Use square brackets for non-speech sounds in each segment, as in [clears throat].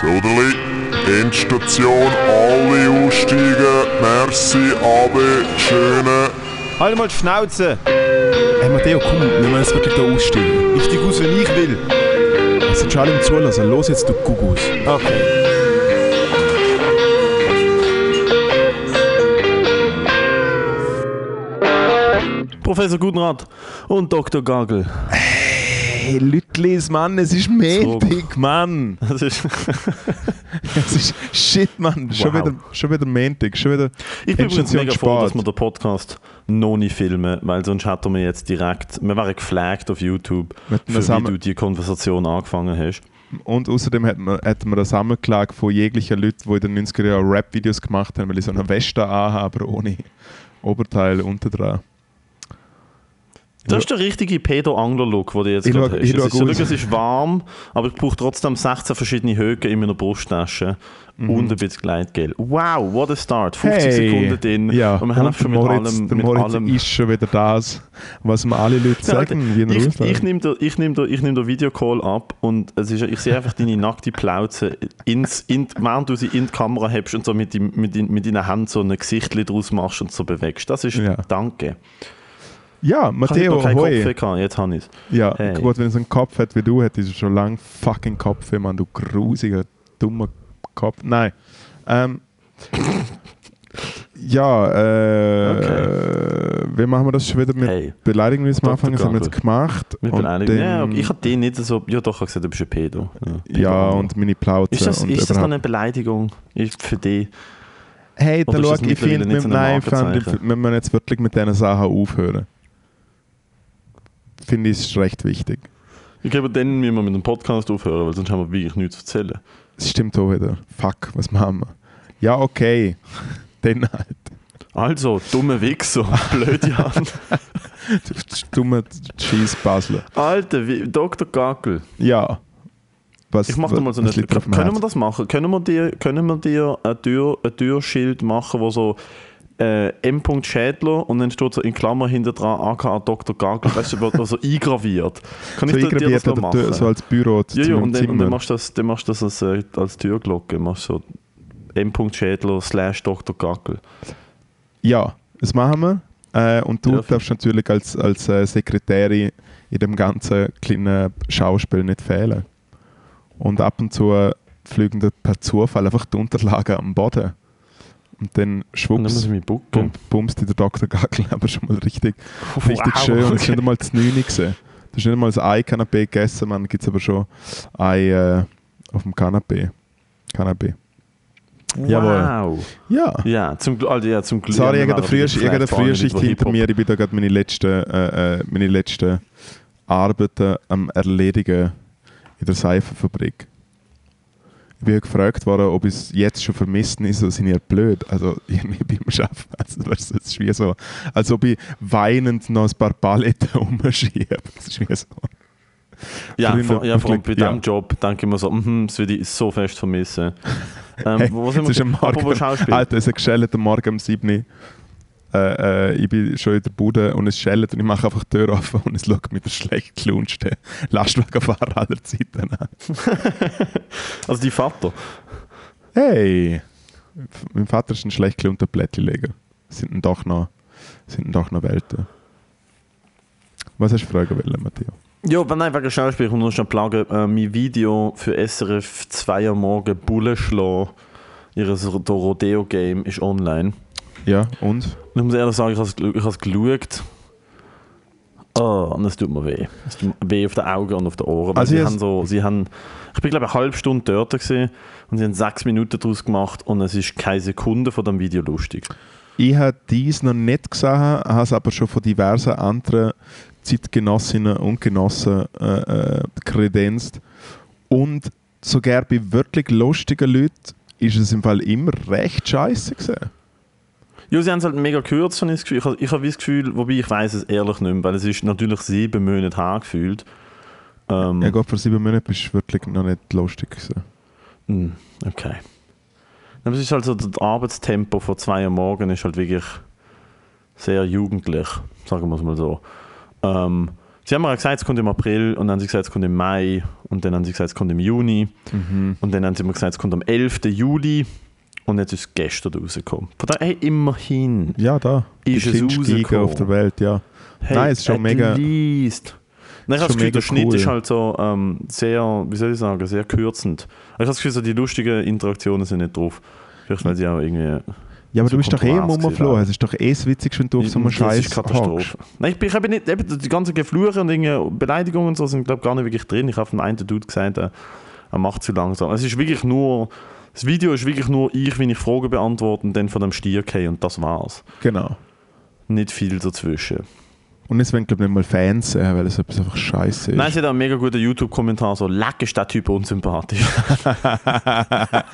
Soderli, Endstation, alle aussteigen. Merci, Abe, schöne. Halt mal die Schnauze! Hey Matteo, komm, wir müssen jetzt wirklich da aussteigen. Ich steig aus, wenn ich will. Es sind schon alle im Zulassen. Los jetzt, du Gugus. Okay. Professor Gutenrat und Dr. Gagel. Hey, Lütlis, Mann, es ist Montag, Mann. Das ist [laughs] Es ist shit, Mann. Schon, Wow. wieder, schon wieder Montag, schon wieder ich bin übrigens Endstation mega froh, dass wir den Podcast noch nicht filmen, weil sonst hätten wir jetzt direkt, wir wären geflaggt auf YouTube, für wie du die Konversation angefangen hast. Und außerdem hätten wir, hätten wir eine Sammelklage von jeglichen Leuten, die in den 90er Jahren Rap-Videos gemacht haben, weil ich so eine Weste anhabe, aber ohne Oberteil unten dran. Das ist der richtige Pedo-Angler-Look, den du jetzt Ich gerade schau- hast. ich Es ist, es ist warm, aber ich brauche trotzdem 16 verschiedene Höhen in meiner Brusttasche und ein bisschen Gleitgel. Wow, what a start. 50 Sekunden drin Ja, und wir haben und schon mit Moritz, allem... Mit Moritz allem ist schon wieder das, was mir alle Leute Ja, sagen, er ich, aussieht. ich nehme den, ich nehm den, ich nehm den Videocall ab und es ist, ich sehe einfach deine nackte Plauze, ins, in, während du sie in die Kamera hebst und so mit, deinem- mit, dein- mit deiner Hand so ein Gesicht draus machst und so bewegst. Das ist Ja. Danke. Ja, Ich habe Matteo, noch keinen. Kopf jetzt habe ich es. Ja, Hey. gut, wenn er so einen Kopf hat wie du, hättest du schon lange fucking Kopf, Mann, du grusiger, dummer Kopf. Nein. Ähm, [laughs] ja, äh, wie machen wir das schon wieder mit Hey. Beleidigung jetzt am. Anfang? Das haben wir jetzt gemacht. Mit Und Beleidigung. Ja, okay. ich habe den nicht so. Ja, doch, ich habe gesagt, du bist ein Pedo. Ja, ja, und meine Plauze. Ist das, ist das dann überhaupt- eine Beleidigung für dich? Hey, da schau, ich finde, nein, wir müssen jetzt wirklich mit diesen Sachen aufhören. Finde ich ist recht wichtig. Ich glaube, dann müssen wir mit dem Podcast aufhören, weil sonst haben wir wirklich nichts zu erzählen. Es stimmt auch wieder. Fuck, was machen wir? Ja, okay. [laughs] Dann halt. Also, dumme Wichser, [laughs] blöde Hand. Du dummer Scheiß-Basler. Alter, wie, Dr. Gackel. Ja. Was, Ich mache dir mal so eine. Können wir das machen? Können wir dir, können wir dir ein, Tür, ein Türschild machen, wo so äh, M. Schädler und dann steht so in Klammer hinter dran aka Dr. Gagel, weißt du, wird so [laughs] eingraviert. Kann so ich dir- dir das noch machen? So als Büro zu Ja, ja, und dann, und dann machst du das, dann machst du das als, äh, als Türglocke. Machst so M. Schädler slash Dr. Gackel. Ja, das machen wir. Äh, und du Ja, darfst natürlich als, als äh, Sekretärin in dem ganzen kleinen Schauspiel nicht fehlen. Und ab und zu äh, fliegen da per Zufall einfach die Unterlagen am Boden. Und dann Und dann schwupps, ich mich bucken. bum, bumst dir der Dr. Gackel [laughs] aber schon mal richtig, richtig Wow, schön. Und es ist nicht einmal das 9 gesehen. Du hast nicht einmal das Ei-Kanapé gegessen, man gibt es aber schon Ei äh, auf dem Kanapé. Kanapé. Jawohl. Wow. Ja. Ja, zum, also, ja, zum Glück. Sorry, ich habe allem Frühschicht hinter mir. Ich bin da gerade meine letzten, äh, äh, meine letzten Arbeiten am Erledigen in der Seifenfabrik. Ich bin gefragt worden, ob ich es jetzt schon vermisst ist, so sind ihr blöd. Also [laughs] irgendwie beim Arbeiten. Also, das ist wie so, als ob ich weinend noch ein paar Paletten [laughs] umschiebe. Das ist wie so. Ja, Früher vor, ja, vor allem bei ja. diesem Job denke ich mir so, mhm, das würde ich so fest vermissen. Ähm, Hey, wo sind es ist wir? am Morgen. Alter, es hat geschellt am Morgen um 7 Uhr. Äh, äh, ich bin schon in der Bude und es schellt und ich mache einfach die Tür offen und es schaut mit der schlecht gelunchten Lastwagenfahrer aller Zeiten an. [laughs] Also die Vater. Hey! Mein Vater ist ein schlecht gelunter Plättchenleger. Sind denn doch noch, sind doch noch Welten. Was hast du fragen wollen, Matteo? Ja, aber nein, wegen Schauspiel, ich muss noch schnell plagen. Äh, mein Video für SRF 2 am Morgen, Bulle schlagen, ihres Rodeo-Game ist online. Ja, und? Ich muss ehrlich sagen, ich habe es geschaut. Oh, und es tut mir weh. Es tut mir weh auf den Augen und auf den Ohren. Also sie ich haben so, sie haben, ich bin glaube ich eine halbe Stunde dort gewesen, und sie haben sechs Minuten daraus gemacht und es ist keine Sekunde von dem Video lustig. Ich habe dies noch nicht gesehen, habe es aber schon von diversen anderen Zeitgenossinnen und Genossen äh, äh, kredenzt. Und sogar bei wirklich lustigen Leuten ist es im Fall immer recht scheiße gewesen. Ja, sie haben es halt mega gekürzt, habe ich das Gefühl. Ich habe, ich habe wie das Gefühl, wobei ich weiß es ehrlich nicht mehr, weil es ist natürlich sieben Monate her gefühlt. Ähm, Ja, Gott, vor sieben Monaten bist du wirklich noch nicht lustig gewesen. Hm, Okay. Aber es ist halt so, das Arbeitstempo von zwei Uhr morgen ist halt wirklich sehr jugendlich, sagen wir es mal so. Ähm, Sie haben mir gesagt, es kommt im April und dann haben sie gesagt, es kommt im Mai und dann haben sie gesagt, es kommt im Juni Mhm. und dann haben sie mir gesagt, es kommt am 11. Juli und jetzt ist es gestern rausgekommen. Von daher, hey, immerhin. Ja, da. Die Ist es rausgekommen? auf der Welt, ja. Hey, Nein, es ist schon mega- Least. Nein, ich habe das Gefühl, der Schnitt cool. ist halt so ähm, sehr, wie soll ich sagen, sehr kürzend. Ich habe das Gefühl, so die lustigen Interaktionen sind nicht drauf. Vielleicht weil sie auch irgendwie... Ja, aber So du bist doch eh im gewesen, Es ist doch eh das Witzigste, wenn du auf so einem Scheiß Katastrophe. Nein, ich bin, ich bin nicht, eben, die ganzen Gefluche und Beleidigungen und so sind glaube gar nicht wirklich drin. Ich habe von einem Dude gesagt, er, er macht zu langsam. Es ist wirklich nur, das Video ist wirklich nur ich, wenn ich Fragen beantworte und dann von dem Stier gehe und das war's. Genau. Nicht viel dazwischen. Und es wollen, glaube ich, nicht mal Fans sehen, weil es etwas einfach scheiße ist. Nein, sie hat auch einen mega guten YouTube-Kommentar, so «Leck ist der Typ unsympathisch». [laughs] ja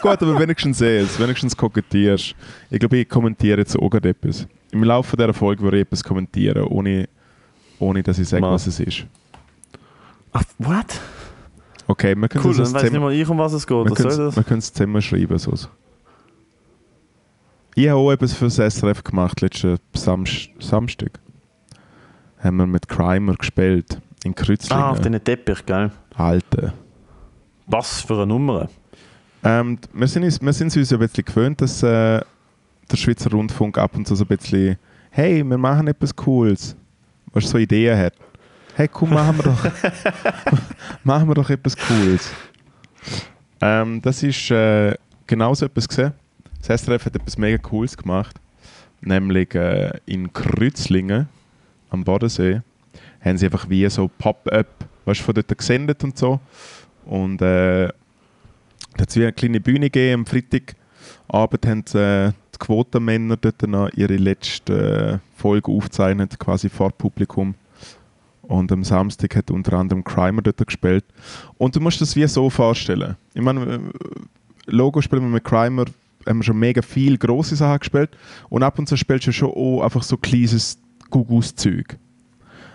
gut, aber wenigstens es, wenigstens kokettierst. Ich glaube, ich kommentiere jetzt auch gerade etwas. Im Laufe dieser Folge würde ich etwas kommentieren, ohne, ohne dass ich sage, Was? was es ist. Ach, what? Okay, wir können Cool, es dann weiß nicht mal ich, um was es geht. wir können das? es- wir können es zusammen schreiben. So. Ich habe auch etwas für das SRF gemacht, letzten Samst Samstag. Haben wir mit Crimer gespielt, in Kreuzlingen. Ah, auf den Teppich, gell? Alter. Was für eine Nummer. Ähm, wir, sind uns, wir sind uns ein bisschen gewöhnt, dass äh, der Schweizer Rundfunk ab und zu so ein bisschen «Hey, wir machen etwas Cooles», was so Ideen hat. «Hey, komm, machen wir doch, [laughs] machen wir doch etwas Cooles». Ähm, das ist äh, genauso etwas gesehen. Das SRF hat etwas mega Cooles gemacht, nämlich äh, in Kreuzlingen am Bodensee haben sie einfach wie so Pop-up, weißt du, von dort gesendet und so. Und äh, da hat es wie eine kleine Bühne gegeben. Am Freitagabend haben sie, äh, die Quotenmänner dort noch ihre letzte äh, Folge aufgezeichnet, quasi vor Publikum. Und am Samstag hat unter anderem Crimer dort gespielt. Und du musst das wie so vorstellen. Ich meine, äh, Logo spielen wir mit Crimer, haben wir schon mega viel grosse Sachen gespielt. Und ab und zu spielst du schon auch einfach so kleines Gugus-Zeug.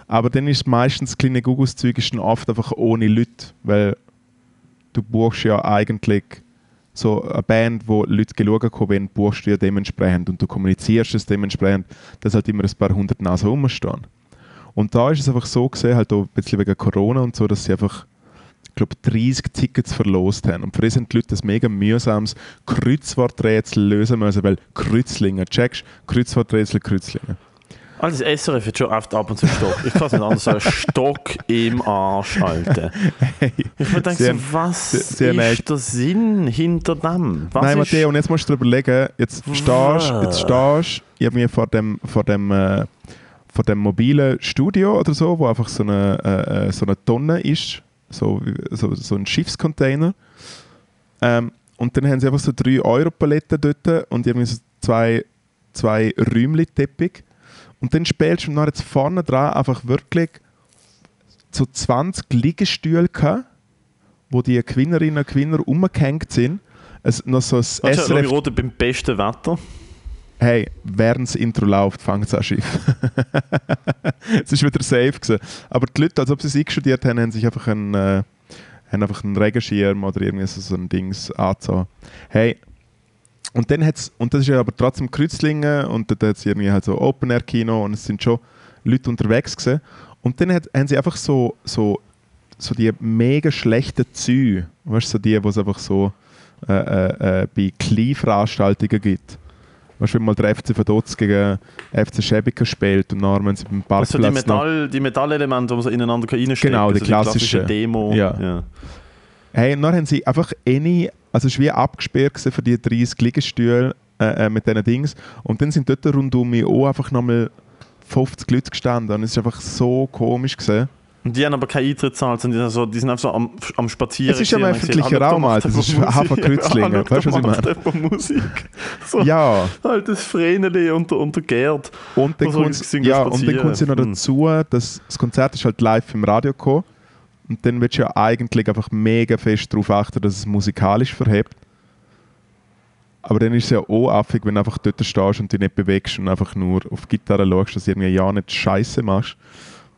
Aber dann ist meistens kleine Gugus-Zeug oft einfach ohne Leute, weil du buchst ja eigentlich so eine Band, wo Leute geschaut haben, buchst du ja dementsprechend und du kommunizierst es dementsprechend, dass halt immer ein paar hundert Nasen rumstehen. Und da ist es einfach so gesehen, halt auch ein bisschen wegen Corona und so, dass sie einfach, ich glaube, 30 Tickets verlost haben. Und für das sind die Leute das mega mühsames Kreuzworträtsel lösen müssen, weil Kreuzlinge, checkst, Kreuzworträtsel, Kreuzlinge. Also das SRF hat schon oft ab und zu Stock. Ich kann es nicht anders sagen. [laughs] Stock im Arsch, Alter. Ich mir denke so, was sie- ist der Sinn hinter dem? Was Nein, Matteo, und jetzt musst du dir überlegen, jetzt stehst jetzt stehst irgendwie vor dem, vor dem, äh, vor dem mobilen Studio oder so, wo einfach so eine, äh, äh, so eine Tonne ist, so, so, so ein Schiffscontainer. Ähm, und dann haben sie einfach so 3 Euro Paletten dort und irgendwie so zwei, zwei Räumli-Teppich. Und dann spielst du noch jetzt vorne dran einfach wirklich so 20 Liegestühle gehabt, wo die Gewinnerinnen und Gewinner umgehängt sind. Es, noch so ein Romy SRF beim besten Wetter. Hey, während das Intro läuft, fängt es an Schiff. [laughs] es ist wieder safe gewesen. Aber die Leute, als ob sie es eingestudiert haben, haben sich einfach einen, äh, haben einfach einen Regenschirm oder irgendwie so, ein Dings angezogen. Hey, und dann hat's, und das ist ja aber trotzdem Kreuzlingen und dort hat es irgendwie halt so Open-Air-Kino und es sind schon Leute unterwegs gewesen. Und dann hat, haben sie einfach so, so, so die mega schlechten Züge, weißt du, so die, wo es einfach so äh, äh, äh, bei Kleinveranstaltungen gibt. Weißt wenn mal der FC Vaduz gegen FC Schäbiger spielt und nachher, wenn sie beim Also Parkplatz die, Metall, die Metallelemente, die man so ineinander reinstecken Genau, die also klassische. Demo. Ja. Ja. Hey, und dann haben sie einfach eine, also es war wie abgesperrt für die 30 Liegestühle äh, äh, mit diesen Dings. Und dann sind dort rundum mich auch einfach nochmal 50 Leute gestanden. Und es ist einfach so komisch gewesen. Und die haben aber keinen Eintritt gezahlt, sondern die sind, so, die sind einfach so am, am Spazieren. Es ist ja und ah, schau, Raum, Alter. Das ist Hafer Musik. Kreuzlingen. Weißt du, was ich meine? Musik. [laughs] So, Ja, halt das Vreneli unter, unter Gerd. und dann kommt singen, ja, und dann kommt noch Hm. dazu, dass das Konzert ist halt live im Radio gekommen. Und dann willst du ja eigentlich einfach mega fest darauf achten, dass es musikalisch verhebt. Aber dann ist es ja auch affig, wenn du einfach dort stehst und dich nicht bewegst und einfach nur auf die Gitarre schaust, dass du irgendwie ja nicht Scheiße machst.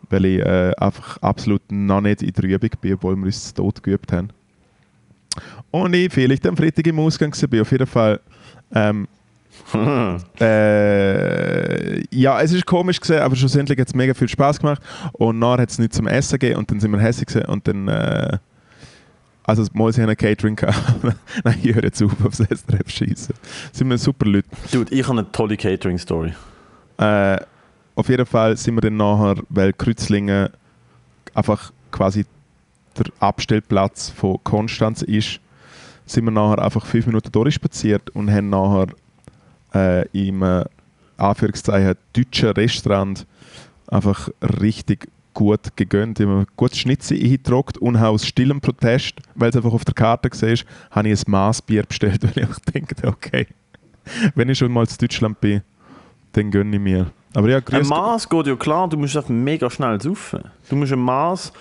Weil ich äh, einfach absolut noch nicht in der Übung bin, obwohl wir uns zu Tod geübt haben. Und ich vielleicht am Freitag im Ausgang war, auf jeden Fall ähm, [laughs] Äh, ja, es ist komisch gesehen, aber schlussendlich hat es mega viel Spaß gemacht. Und nachher hat es nichts zum Essen gegeben und dann sind wir hässlich gewesen und dann. Äh, also, mal sie haben einen Catering gehabt. [laughs] Nein, ich höre jetzt auf aufs SRF schießen. Sind wir super Leute. Dude, ich habe eine tolle Catering-Story. Äh, auf jeden Fall sind wir dann nachher, weil Kreuzlingen einfach quasi der Abstellplatz von Konstanz ist, sind wir nachher einfach fünf Minuten durchspaziert und haben nachher äh, im äh, Anführungszeichen deutschen Restaurant einfach richtig gut gegönnt. Ich habe mir gut Schnitzel eingedruckt und habe aus stillem Protest, weil es einfach auf der Karte war, habe ich ein Maßbier bestellt, [laughs] weil ich denke, okay, [laughs] wenn ich schon mal in Deutschland bin, dann gönne ich mir. Aber ja, Ein Maß geht ja klar, du musst einfach mega schnell saufen. Du musst ein Maß,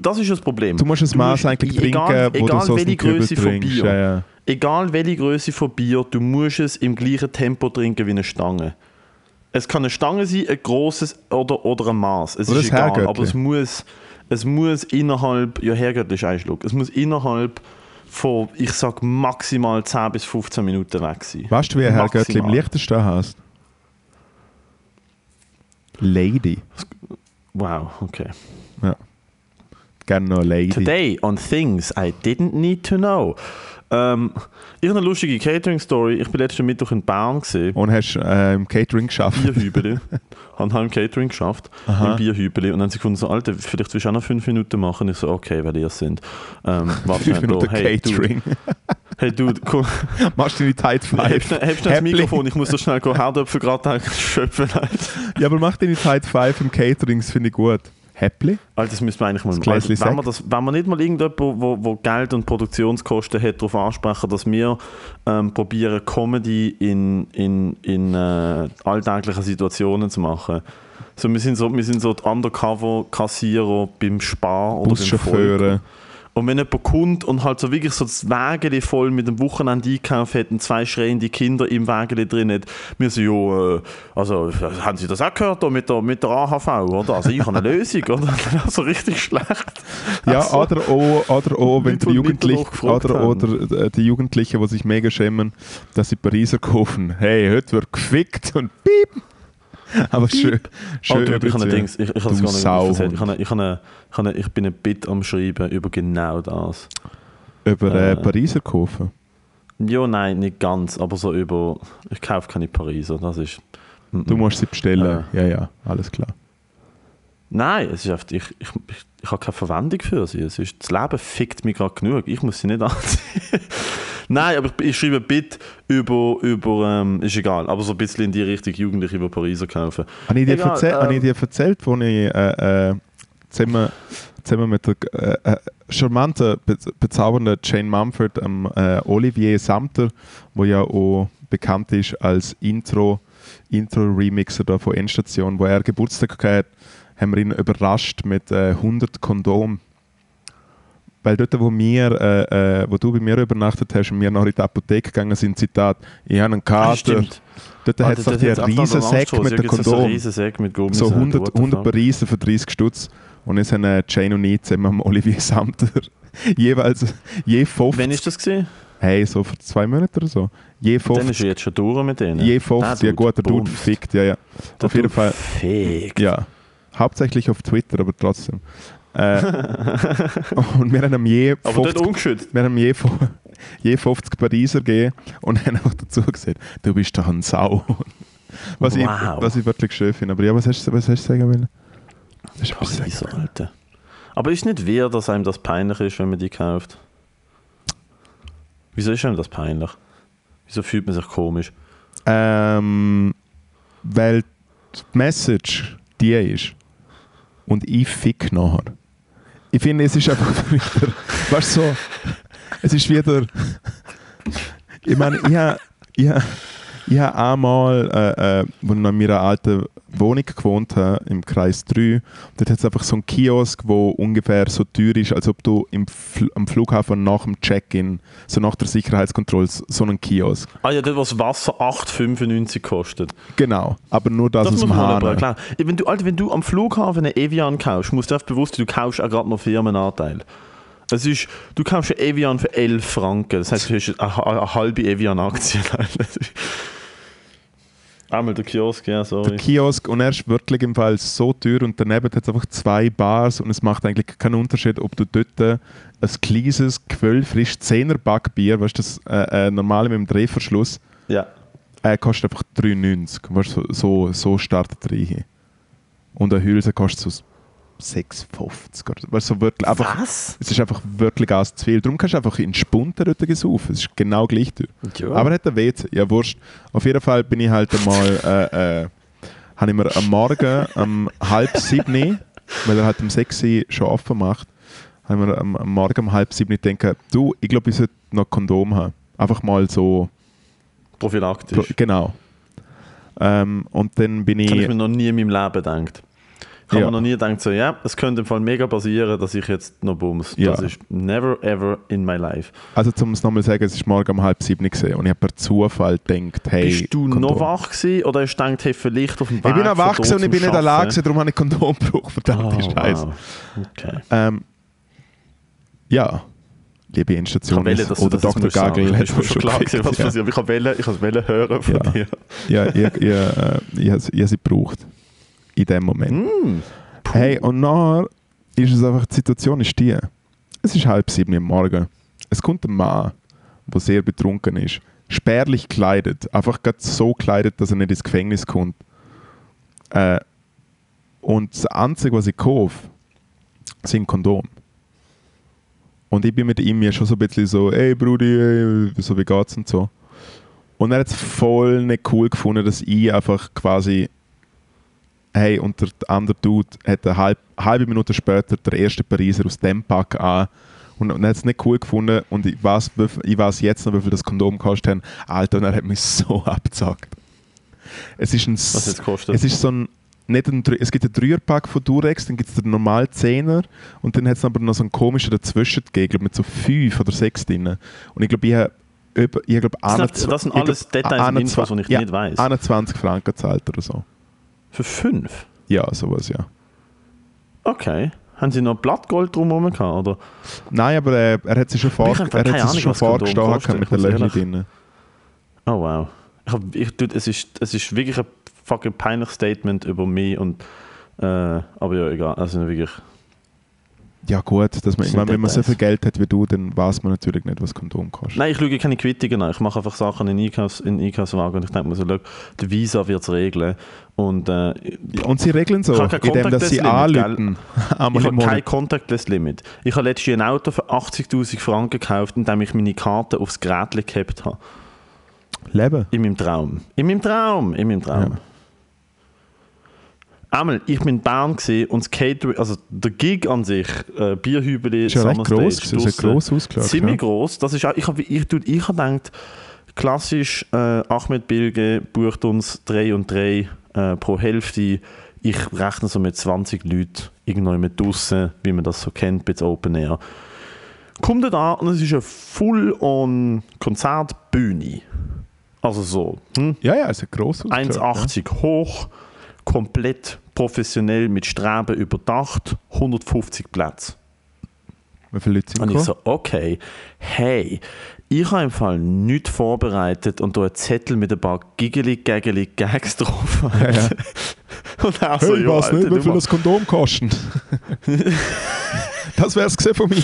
das ist das Problem. Du musst ein Maß eigentlich egal, trinken, wo egal du welche Größe von. Bier. Ja, ja. Egal welche Größe von Bier, du musst es im gleichen Tempo trinken wie eine Stange. Es kann eine Stange sein, ein großes oder, oder ein Maß. Es Oder ist ein egal, Herrgöttli. aber es muss, es muss innerhalb, ja Herrgöttli ist ein Schluck, es muss innerhalb von, ich sag maximal 10 bis 15 Minuten weg sein. Weißt du, wie ein Herr Göttli im. Liechtenstein heißt? Lady. Wow, okay. Gerne noch Lady. Today on Things I didn't need to know. Ähm, ich habe eine lustige Catering-Story. Ich bin letzten Mittwoch in Bern gesehen. Und hast äh, im Catering geschafft. Bierhübeli. [laughs] haben halt im Catering geschafft. Aha. Im Bierhübeli. Und dann haben sie gefunden, so, Alter, vielleicht willst du auch noch fünf Minuten machen. Ich so, okay, weil ihr es sind. Ähm, [laughs] warte Fünf Minuten hey, du, Catering. [laughs] hey, dude, komm, Machst du deine Tight Five? hebst schnell das. Mikrofon. Ich muss so schnell gehen, Herdöpfel gerade schöpfen. Alter. Ja, aber mach deine Tight Five im Catering, das finde ich gut. Häppli? Alter, das müssen wir eigentlich mal machen. Gläschen wenn, das, wenn wir nicht mal irgendjemand, wo, wo Geld und Produktionskosten hat, darauf ansprechen, dass wir ähm, probieren, Comedy in, in, in äh, alltäglichen Situationen zu machen. So, wir, sind so, wir sind so die Undercover-Kassierer beim Spar oder beim Volk. Und wenn jemand kommt und halt so wirklich so das Wägeli voll mit dem Wochenende einkauft hat und zwei schreiende Kinder im Wägeli drin hat, wir so, ja, äh, also haben Sie das auch gehört mit der, mit der AHV, oder? Also ich habe eine Lösung, oder? [laughs] Also richtig schlecht. Ja, Also, oder auch, oder auch wenn die Jugendlichen, oder, oder äh, die Jugendlichen, die sich mega schämen, dass sie Pariser kaufen. Hey, heute wird gefickt und piep. [laughs] Aber schön, Oh, schön du, ich habe. Dings, ich, ich habe es gar nicht erzählt. Ich, habe, ich, habe, ich, habe, ich bin ein Bit am Schreiben über genau das. Über äh, äh, Pariser kaufen. Ja, nein, nicht ganz, aber so über, ich kaufe keine Pariser, das ist... Du musst sie bestellen. Äh. Ja, ja, alles klar. Nein, es ist einfach, ich, ich, ich, ich habe keine Verwendung für sie. Es ist, das Leben fickt mich gerade genug. Ich muss sie nicht anziehen. Nein, aber ich, ich schreibe ein Bit über, über ähm, ist egal, aber so ein bisschen in die Richtung Jugendliche, die Pariser kaufen. Habe ich dir, Egal, erzähl, habe ich ähm, dir erzählt, wo ich äh, äh, zusammen, zusammen mit der äh, äh, charmanten, be bezaubernden Jane Mumford, ähm, äh, Olivier Samter, wo ja auch bekannt ist als Intro, Intro-Remixer da von Endstation, wo er Geburtstag gehabt hat, haben wir ihn überrascht mit äh, 100 Kondom. Weil dort, wo, wir, äh, äh, wo du bei mir übernachtet hast und wir noch in die Apotheke gegangen sind, Zitat, ich habe einen Ah, Kater. stimmt. Dort hat es doch die riesen Säck mit So Kondom mit so 100, What the 100 fuck? Pariser für 30 Stutz. Und jetzt haben äh, Jane und ich zusammen am Olivier [laughs] Samter jeweils je 50, Wann ist das gesehen? hey, so vor zwei Monaten oder so, je Dann ist 50, jetzt schon durch mit denen. je 50, ja gut, der Dude fickt, ja, ja. Der Auf jeden Dude Fall, Fickt. ja. Hauptsächlich auf Twitter, aber trotzdem. Äh, [laughs] und wir haben ihm je Aber 50, dort ungeschützt. wir haben je, je 50 Pariser gegeben und [laughs] haben auch dazu gesagt, du bist doch ein Sau. Was, ich, Wow. was ich wirklich schön finde. Aber ja, was hast, du- was hast du sagen wollen? Etwas sagen Pariser, Alter. Aber ist nicht weird, dass einem das peinlich ist, wenn man die kauft? Wieso ist einem das peinlich? Wieso fühlt man sich komisch? Ähm, weil die Message die ist und ich fick nachher. Ich finde, es ist einfach [laughs] wieder, weißt du, so, es ist wieder, ich meine, ich habe ich ha, ich ha einmal, äh, äh, als ich noch in meiner alten Wohnung gewohnt habe, im Kreis 3, dort hat es einfach so einen Kiosk, der ungefähr so teuer ist, als ob du im Fl am Flughafen nach dem Check-in, so nach der Sicherheitskontrolle, so einen Kiosk. Ah ja, dort, was Wasser 8,95 kostet. Genau, aber nur das, Das aus muss dem Hahn. Wenn du, Alter, wenn du am Flughafen eine Evian kaufst, musst du einfach bewusst sein, du kaufst auch gerade noch Firmenanteil. Es ist, du kaufst eine Evian für 11 Franken. Das heißt, du hast eine, eine halbe Evian-Aktie. [laughs] Einmal der Kiosk, ja, der sorry. Kiosk und er ist wirklich im Fall so teuer und daneben hat es einfach zwei Bars und es macht eigentlich keinen Unterschied, ob du dort ein kleines, geföllfrisch 10er Backbier, weißt du, das äh, äh, normale mit dem Drehverschluss, Ja. äh, kostet einfach 3,90. Weißt, du, so, so, so startet er rein. Und eine Hülse kostet so 6,50. oder so. Weißt, so wirklich, einfach, Was? es ist einfach wirklich alles zu viel. Darum kannst du einfach in Spunten dort gesaufen. Es ist genau gleich. Ja. Aber er hat ein WC. Ja, wurscht. Auf jeden Fall bin ich halt einmal, äh, äh, habe ich mir am Morgen um halb sieben, weil er halt um sechs schon offen macht, habe ich mir am, am Morgen um halb sieben gedacht, du, ich glaube, ich sollte noch Kondom haben. Einfach mal so, Prophylaktisch. genau. Ähm, und dann bin Das habe ich ich, mir noch nie in meinem Leben gedacht. Ich habe Ja. mir noch nie gedacht, so, ja, es könnte im Fall mega passieren, dass ich jetzt noch bums. Ja. Das ist never ever in my life. also um es nochmal zu sagen, es ist morgen um halb sieben gesehen und ich habe per Zufall gedacht, hey, Bist du Kondom. noch wach gewesen oder hast du gedacht, hey, vielleicht auf dem Weg Ich bin noch wach gewesen und ich bin nicht allein gewesen, darum habe ich Kondom gebraucht. Verdammte Oh, Scheiße. wow. Okay. Ähm, ja, liebe wollte, dass du oder Dr. sagen. Gagel Das hat ist mir schon klar gewesen, was ja. passiert. Ich wollte ich wollte hören von Ja. dir. Ja, ich, ich, äh, sie- ich habe sie gebraucht. In dem Moment. Mm. Hey, und nachher ist es einfach, die Situation ist die. Es ist halb sieben am Morgen. Es kommt ein Mann, der sehr betrunken ist. Spärlich gekleidet. Einfach gerade so gekleidet, dass er nicht ins Gefängnis kommt. Äh, und das Einzige, was ich kaufe, sind Kondom. Und ich bin mit ihm ja schon so ein bisschen so, ey Brudi, ey, so wie geht's und so. Und er hat es voll nicht cool gefunden, dass ich einfach quasi, hey, und der andere Dude hat eine halb, halbe Minute später der erste Pariser aus dem Pack an. Und, und hat es nicht cool gefunden und ich weiß, ich weiß jetzt noch, wie viel das Kondom gekostet hat. Alter, und er hat mich [laughs] so abgezockt. Es ist ein, Was jetzt kostet? es ist so ein, nicht ein, es gibt einen Dreierpack von Durex, dann gibt es den normalen Zehner und dann hat es aber noch so einen komischen dazwischen gegeben, mit so fünf oder sechs drin. Und ich glaube, ich habe ich glaube, Das sind- 21 das sind glaub, alles Details und Infos, die ich ja, nicht weiss. 21 Franken gezahlt oder so. Für fünf? Ja, sowas, ja. Okay. Haben sie noch Blattgold drumherum gehabt, oder? Nein, aber äh, er hat sich schon, vor, er hat Ahnung, sich schon vorgestochen mit Löchern ehrlich- drin. Oh wow. Ich hab, ich, dude, es, ist, es ist wirklich ein fucking peinliches Statement über mich und äh, aber ja, egal. Also wirklich. Ja gut, dass man, ich meine, wenn man so viel Geld hat wie du, dann weiß man natürlich nicht, was Kondom kostet. Nein, ich schaue keine Quittungen an. Ich mache einfach Sachen in Einkaufs, in Einkaufswagen und ich denke mir so, schau, der Visa wird es regeln. Und äh, ich Und sie regeln so, Ich indem dass sie anrufen. Einmal habe kein Monat. Contactless-Limit. Ich habe letztens ein Auto für 80'000 Franken gekauft, indem ich meine Karte aufs Gerät gehabt habe. Leben. In meinem Traum. In meinem Traum. In meinem Traum. Ja. Einmal, ich bin in Bern und das Catering, also der Gig an sich, äh, Bierhübeli, Ist ja recht es hat draussen, gross ausgeschaut. Ziemlich ja. gross. Das ist auch, ich habe ich, ich, ich hab gedacht, klassisch äh, Ahmed Bilge bucht uns 3 und 3 äh, pro Hälfte. Ich rechne so mit 20 Leuten irgendwo mit draussen, wie man das so kennt, bei Open Air. Kommt er da und es ist eine full-on Konzertbühne. Also so, hm? Ja, ja, es gross ausgeschaut. 1,80 hoch, komplett professionell mit Streben überdacht, 150 Plätze. Ja. Wie viele Leute sind Und ich so, okay, hey, ich habe im Fall nichts vorbereitet und da einen Zettel mit ein paar giggeli gaggeli gags drauf. Ja. Und auch so, Hey, ich ja, weiß nicht, wie viel das Kondom kostet. das wär's gesehen von mir.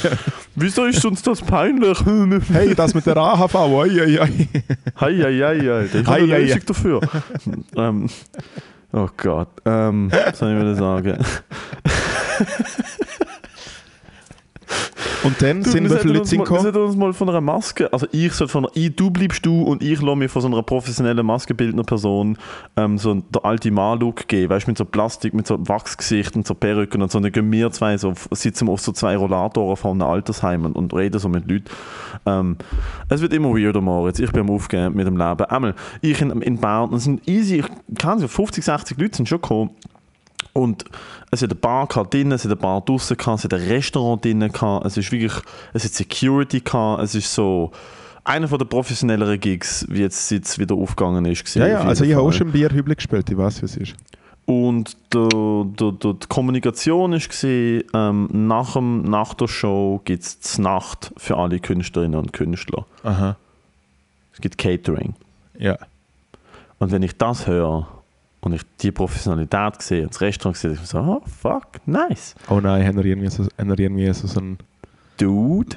Wieso ist uns das peinlich? Hey, das mit der AHV, oi, oi, oi. Hei, hei, hei, Alter. Ich habe eine Lösung dafür. ähm, oh Gott. Ähm, was soll ich wieder sagen? Und dann sind wie viele Leute sind wir gekommen? sollten uns mal von einer Maske, also ich soll von einer, du bleibst du und ich lasse mir von so einer professionellen Maskenbildner Person ähm, so der alte Mann-Look geben, weißt du, mit so Plastik, mit so Wachsgesicht und so Perücken und so, dann gehen wir zwei so, sitzen wir auf so zwei Rollatoren von einem Altersheim und, und reden so mit Leuten. Ähm, es wird immer weirder, Moritz, ich bin am Aufgeben mit dem Leben. Einmal, ich in, in Bern, es sind easy, ich kann so 50, 60 Leute sind schon gekommen, und es hat eine Bar drinnen, es hat eine Bar draußen es hat ein Restaurant drinnen es ist wirklich, es hat Security gehabt, es ist so einer von der professionelleren Gigs, wie jetzt es wieder aufgegangen ist. Ja, ja, also ich habe auch schon Bierhübel gespielt, ich weiß, wie es ist. Und der, der, der, die Kommunikation war, ähm, nach, dem, nach der Show gibt es Nacht für alle Künstlerinnen und Künstler. Aha. Es gibt Catering. Ja. Und wenn ich das höre und ich die Professionalität sehe, das Restaurant sehe, ich so, oh fuck, nice. Oh nein, haben wir irgendwie so, haben wir irgendwie so, so ein... Dude.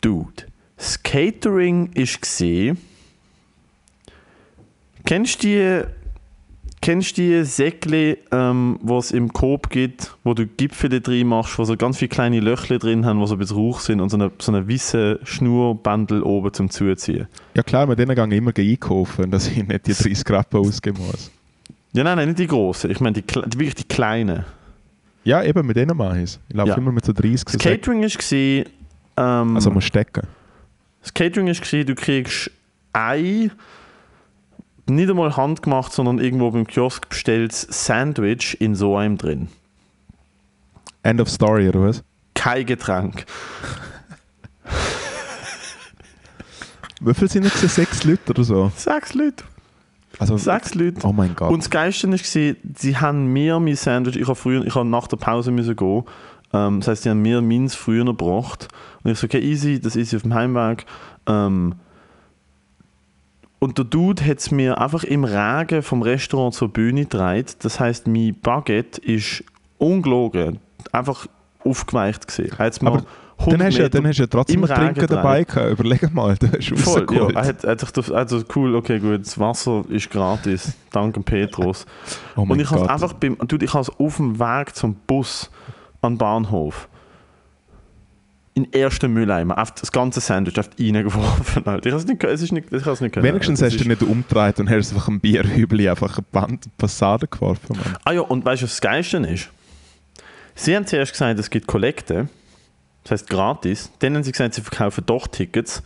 Dude. Das Catering ist gesehen. Kennst du die, kennst du die Säckle, ähm, was es im Coop gibt, wo du Gipfel drin machst, wo so ganz viele kleine Löchle drin haben, wo so ein bisschen Rauch sind und so eine, so eine weiße Schnurbandel oben zum Zuziehen? Ja klar, mit denen gehe ich immer einkaufen, [laughs] dass ich nicht die 30 Rappen ausgeben muss. Ja, nein, nein, nicht die großen. Ich meine die, die, wirklich die kleinen. Ja, eben, mit denen mache ich es. Ich laufe Ja. immer mit so 30 Das Catering ist gesehen. Ähm, Also muss stecken. Das Catering ist gesehen, du kriegst ein nicht einmal handgemacht, sondern irgendwo beim Kiosk bestelltes Sandwich in so einem drin. End of story, oder was? Kein Getränk. Wie viel sind es? Sechs Leute oder so? Sechs Leute. Also, Sechs Leute. oh mein Gott. Und das Geilste war, sie haben mir mein Sandwich, ich habe früher, ich habe nach der Pause müssen gehen. Ähm, das heisst, sie haben mir meins früher gebracht. Und ich so, okay, easy, das ist auf dem Heimweg. Ähm, und der Dude hat es mir einfach im Regen vom Restaurant zur Bühne getragen. Das heisst, mein Baguette ist ungelogen, einfach aufgeweicht gesehen. Er Aber 100 dann hast, du, ja- dann hast du ja trotzdem einen Trinken dabei gehabt. Überleg mal, du hast Voll, ja. Er hat, er hat sich also cool, okay, gut, das Wasser ist gratis, danke Petrus. oh Und ich habe es einfach beim, dude, ich habe auf dem Weg zum Bus den Bahnhof in den ersten Mülleimer, auf das ganze Sandwich auf die reingeworfen. Alter. Ich habe es nicht, es ist nicht, ich nicht können. Wenigstens Das hast du nicht umgedreht und hast einfach ein Bierhübel einfach eine Band Passade geworfen. Mann. Ah ja, und weißt du, was das Geilste ist? Sie haben zuerst gesagt, es gibt Kollekte, das heißt gratis. Dann haben sie gesagt, sie verkaufen doch Tickets.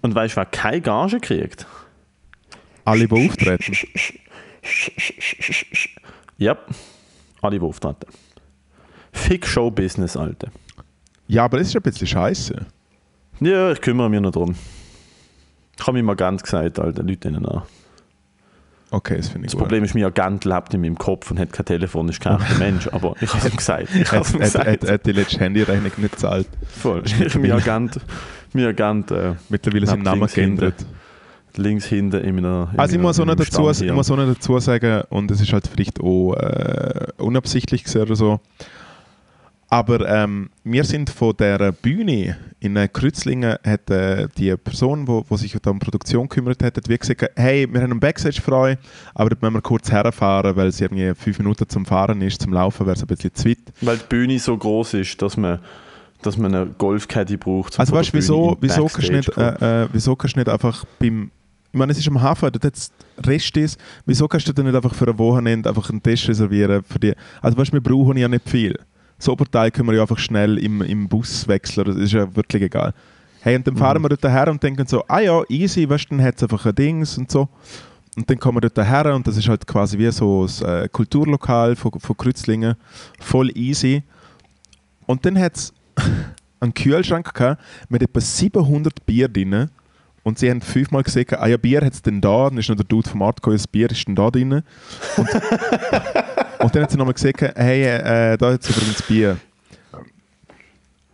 Und weißt du, wer keine Gage kriegt? Alle, die auftreten. Ja, alle, die auftreten. Fick Show-Business, Alter. Ja, aber das ist ein bisschen scheiße. Ja, ich kümmere mich noch drum. Ich habe meinem Agent gesagt, Alter, Leute ihnen an. Okay, das finde ich Das gut. Problem ist, mein Agent lebt in meinem Kopf und hat kein Telefon, ist kein echter Mensch. Aber ich habe es ihm gesagt. Ich Er habe ihm hat, hat, hat, gesagt. die letzte Handyrechnung nicht gezahlt. Voll. mein Agent, mein Agent äh, Mittlerweile Knapp seinen Namen links hinten. geändert. links hinten in meiner. in Also ich muss, auch noch dazu, ich muss auch noch dazu sagen, und es ist halt vielleicht auch äh, unabsichtlich gewesen oder so, aber ähm, wir sind von der Bühne in äh, Kreuzlingen, hat äh, die Person, die wo, wo sich um Produktion gekümmert hat, hat wie gesagt, hey, wir haben einen Backstage frei, aber dort müssen wir kurz herfahren, weil es irgendwie fünf Minuten zum Fahren ist, zum Laufen wäre es ein bisschen zu weit. Weil die Bühne so groß ist, dass man, dass man eine Golfkette braucht. um Also weißt du, wieso, wieso, kannst nicht, äh, äh, wieso kannst du nicht einfach beim... Ich meine, es ist am Hafen, dort jetzt Rest ist. Wieso kannst du dann nicht einfach für ein Wochenende einfach einen Tisch reservieren? Für die, also weißt du, wir brauchen ja nicht viel. Das Oberteil können wir ja einfach schnell im, im Bus wechseln, das ist ja wirklich egal. Hey, und dann Mhm. fahren wir dort her und denken so, ah ja, easy, weißt du, dann hat es einfach ein Dings und so. Und dann kommen wir dort her und das ist halt quasi wie so ein äh, Kulturlokal von, von Kreuzlingen, voll easy. Und dann hat es [laughs] einen Kühlschrank gehabt mit etwa 700 Bier drin. Und sie haben fünfmal gesagt, ah ja, Bier hat es denn da. Dann ist noch der Dude vom Art gekommen, das Bier ist denn da drin. Und, [laughs] und dann hat sie nochmal gesagt, hey, äh, da hat es übrigens Bier.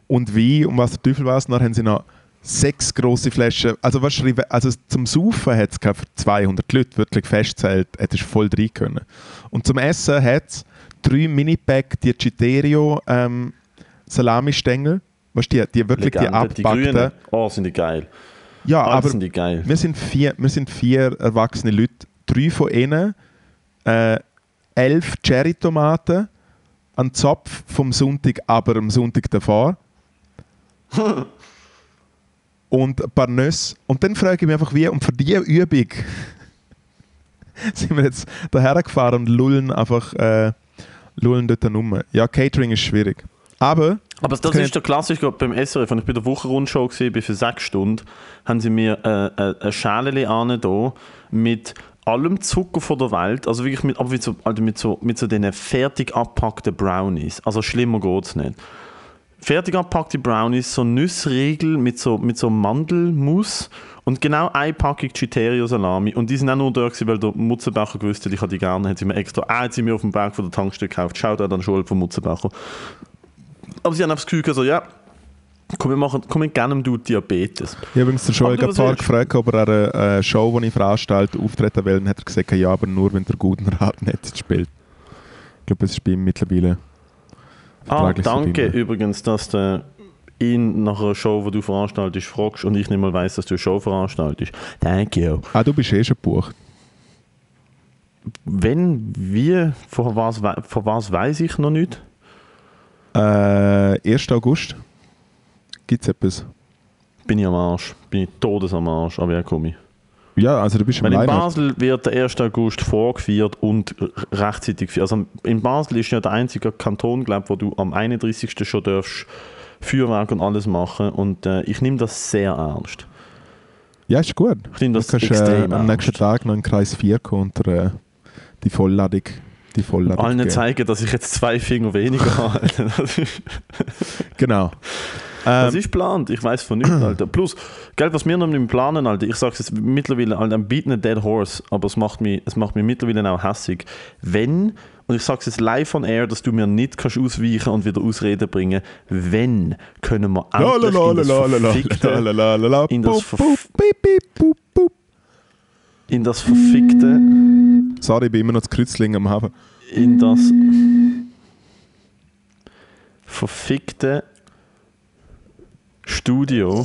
Und wie, um was der Teufel weiß, dann haben sie noch sechs große Flaschen. Also, was also zum Saufen hat es für 200 Leute wirklich festzählt, hättest voll rein können. Und zum Essen hat es drei Mini-Pack die Citerio ähm, Salami-Stängel. Weißt du, die, die wirklich die Legende. Die Grünen, abgebackten. oh, sind die geil. Ja, Ah, aber sind die geil. wir sind vier, wir sind vier erwachsene Leute. Drei von ihnen, äh, elf Cherry-Tomaten, ein Zopf vom Sonntag, aber am Sonntag davor. [laughs] und ein paar Nüsse. Und dann frage ich mich einfach, wie, und für diese Übung [laughs] sind wir jetzt daher gefahren und lullen einfach äh, lullen dort rum. Ja, Catering ist schwierig. Aber Aber das ist der Klassiker beim SRF. Als ich bei der Wochenrundschau war, bin für sechs Stunden, haben sie mir äh, äh, eine Schale an da mit allem Zucker von der Welt, also wirklich mit, aber mit so, also mit so, mit so den fertig abgepackten Brownies. Also schlimmer geht es nicht. Fertig abgepackte Brownies, so Nussriegel mit so, mit so Mandelmus und genau eine Packung Citerio Salami. Und die sind auch nur da, gewesen, weil der Mutzenbecher gewusst hat, ich habe die gerne. Hat sie mir extra, ah, hat sie mir auf dem Berg von der Tankstelle gekauft. Schaut auch dann schon von Mutzenbecher. Aber sie haben einfach das Gefühl, gehabt, so, ja, Komm, wir, machen, komm, wir gerne du Diabetes. Ich habe übrigens den Joel Gapar gefragt, ob er an einer äh, Show, die ich veranstalte, auftreten will. Und hat er gesagt, ja, aber nur, wenn der guten Rat [laughs] nicht spielt. Ich glaube, es ist bei ihm mittlerweile Ah, danke übrigens, dass du ihn nach einer Show, die du veranstaltest, fragst und ich nicht mal weiss, dass du eine Show veranstaltest. Thank you. Ah, du bist eh schon gebucht. Wenn, wie, von was, von was weiß ich noch nicht. Äh, 1. August gibt es etwas. Bin ich am Arsch. Bin ich todes am Arsch. Aber ja, komme ich. Ja, also du bist im Weil in. Basel wird der 1. August vorgeführt und rechtzeitig geführt. Also in Basel ist ja der einzige Kanton, glaube wo du am 31. schon darfst Feuerwerk und alles machen. Und äh, ich nehme das sehr ernst. Ja, ist gut. Ich nehme das du kannst äh, extrem am nächsten. Tag noch in Kreis 4 kommen und äh, die Vollladung, die Vollladung Allen geben. zeigen, dass ich jetzt zwei Finger weniger [laughs] habe. Alter. Das ist, Genau. das Ähm, ist geplant. Ich weiß von nichts, [clears throat] Alter. Plus, gell, was wir noch nicht planen, Alter, ich sage es jetzt mittlerweile, Alter, a dead horse, aber es macht mich, es macht mich mittlerweile auch hässig. Wenn, und ich sage es jetzt live on air, dass du mir nicht kannst ausweichen und wieder Ausreden bringen, wenn können wir endlich in das verfickte, in das in das verfickte, Sorry, ich bin immer noch zu Kreuzlingen am Hafen. in das verfickte Studio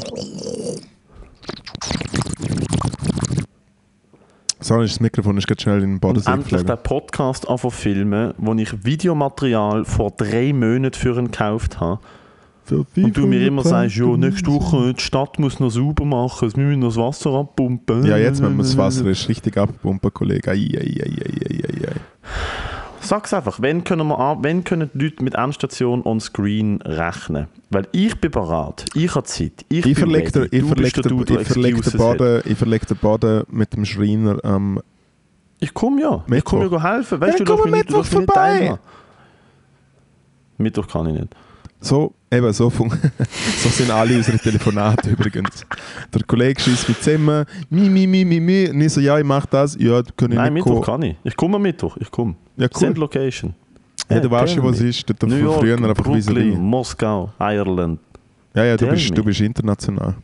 Sorry, das Mikrofon ist gerade schnell in den Bodensee endlich den Podcast anfangen filmen, wo ich Videomaterial vor drei Monaten für ihn gekauft habe. Und du mir immer sagst, ja, nächste Woche, die Stadt muss noch sauber machen, wir müssen noch das Wasser abpumpen. Ja, jetzt, wenn man das Wasser ist richtig abpumpen, Kollege. Ei, ei, ei, ei, ei, ei. Sag's einfach, wenn können, wir, wenn können die Leute mit Endstation on screen rechnen? Weil ich bin bereit, ich habe Zeit, ich, Ich bin ich Du verleg der den, Dude, der ich verleg den. Boden, ich verleg den Boden mit dem Schreiner am Ich komme ja, ich Mittwoch. komme ja helfen. Weißt Ja, du, du darfst komm mich nicht, du am darfst mich nicht Mittwoch vorbei. teilnehmen. Mittwoch kann ich nicht. So, eben, so, fun- [laughs] so sind alle unsere Telefonate [laughs] übrigens. Der Kollege schießt mit zusammen, mi, mi, mi, mi, mi. Und ich so, ja, ich mach das. Ja, kann ich Nein, nicht Mittwoch kann ich. Ich komme am Mittwoch, ich komme. Ja, Send cool. Location. Ja, du weißt tell schon, was ist. Dort New York, früher einfach Brooklyn. Moskau, Ireland. Ja, ja, du tell bist, me. du bist international.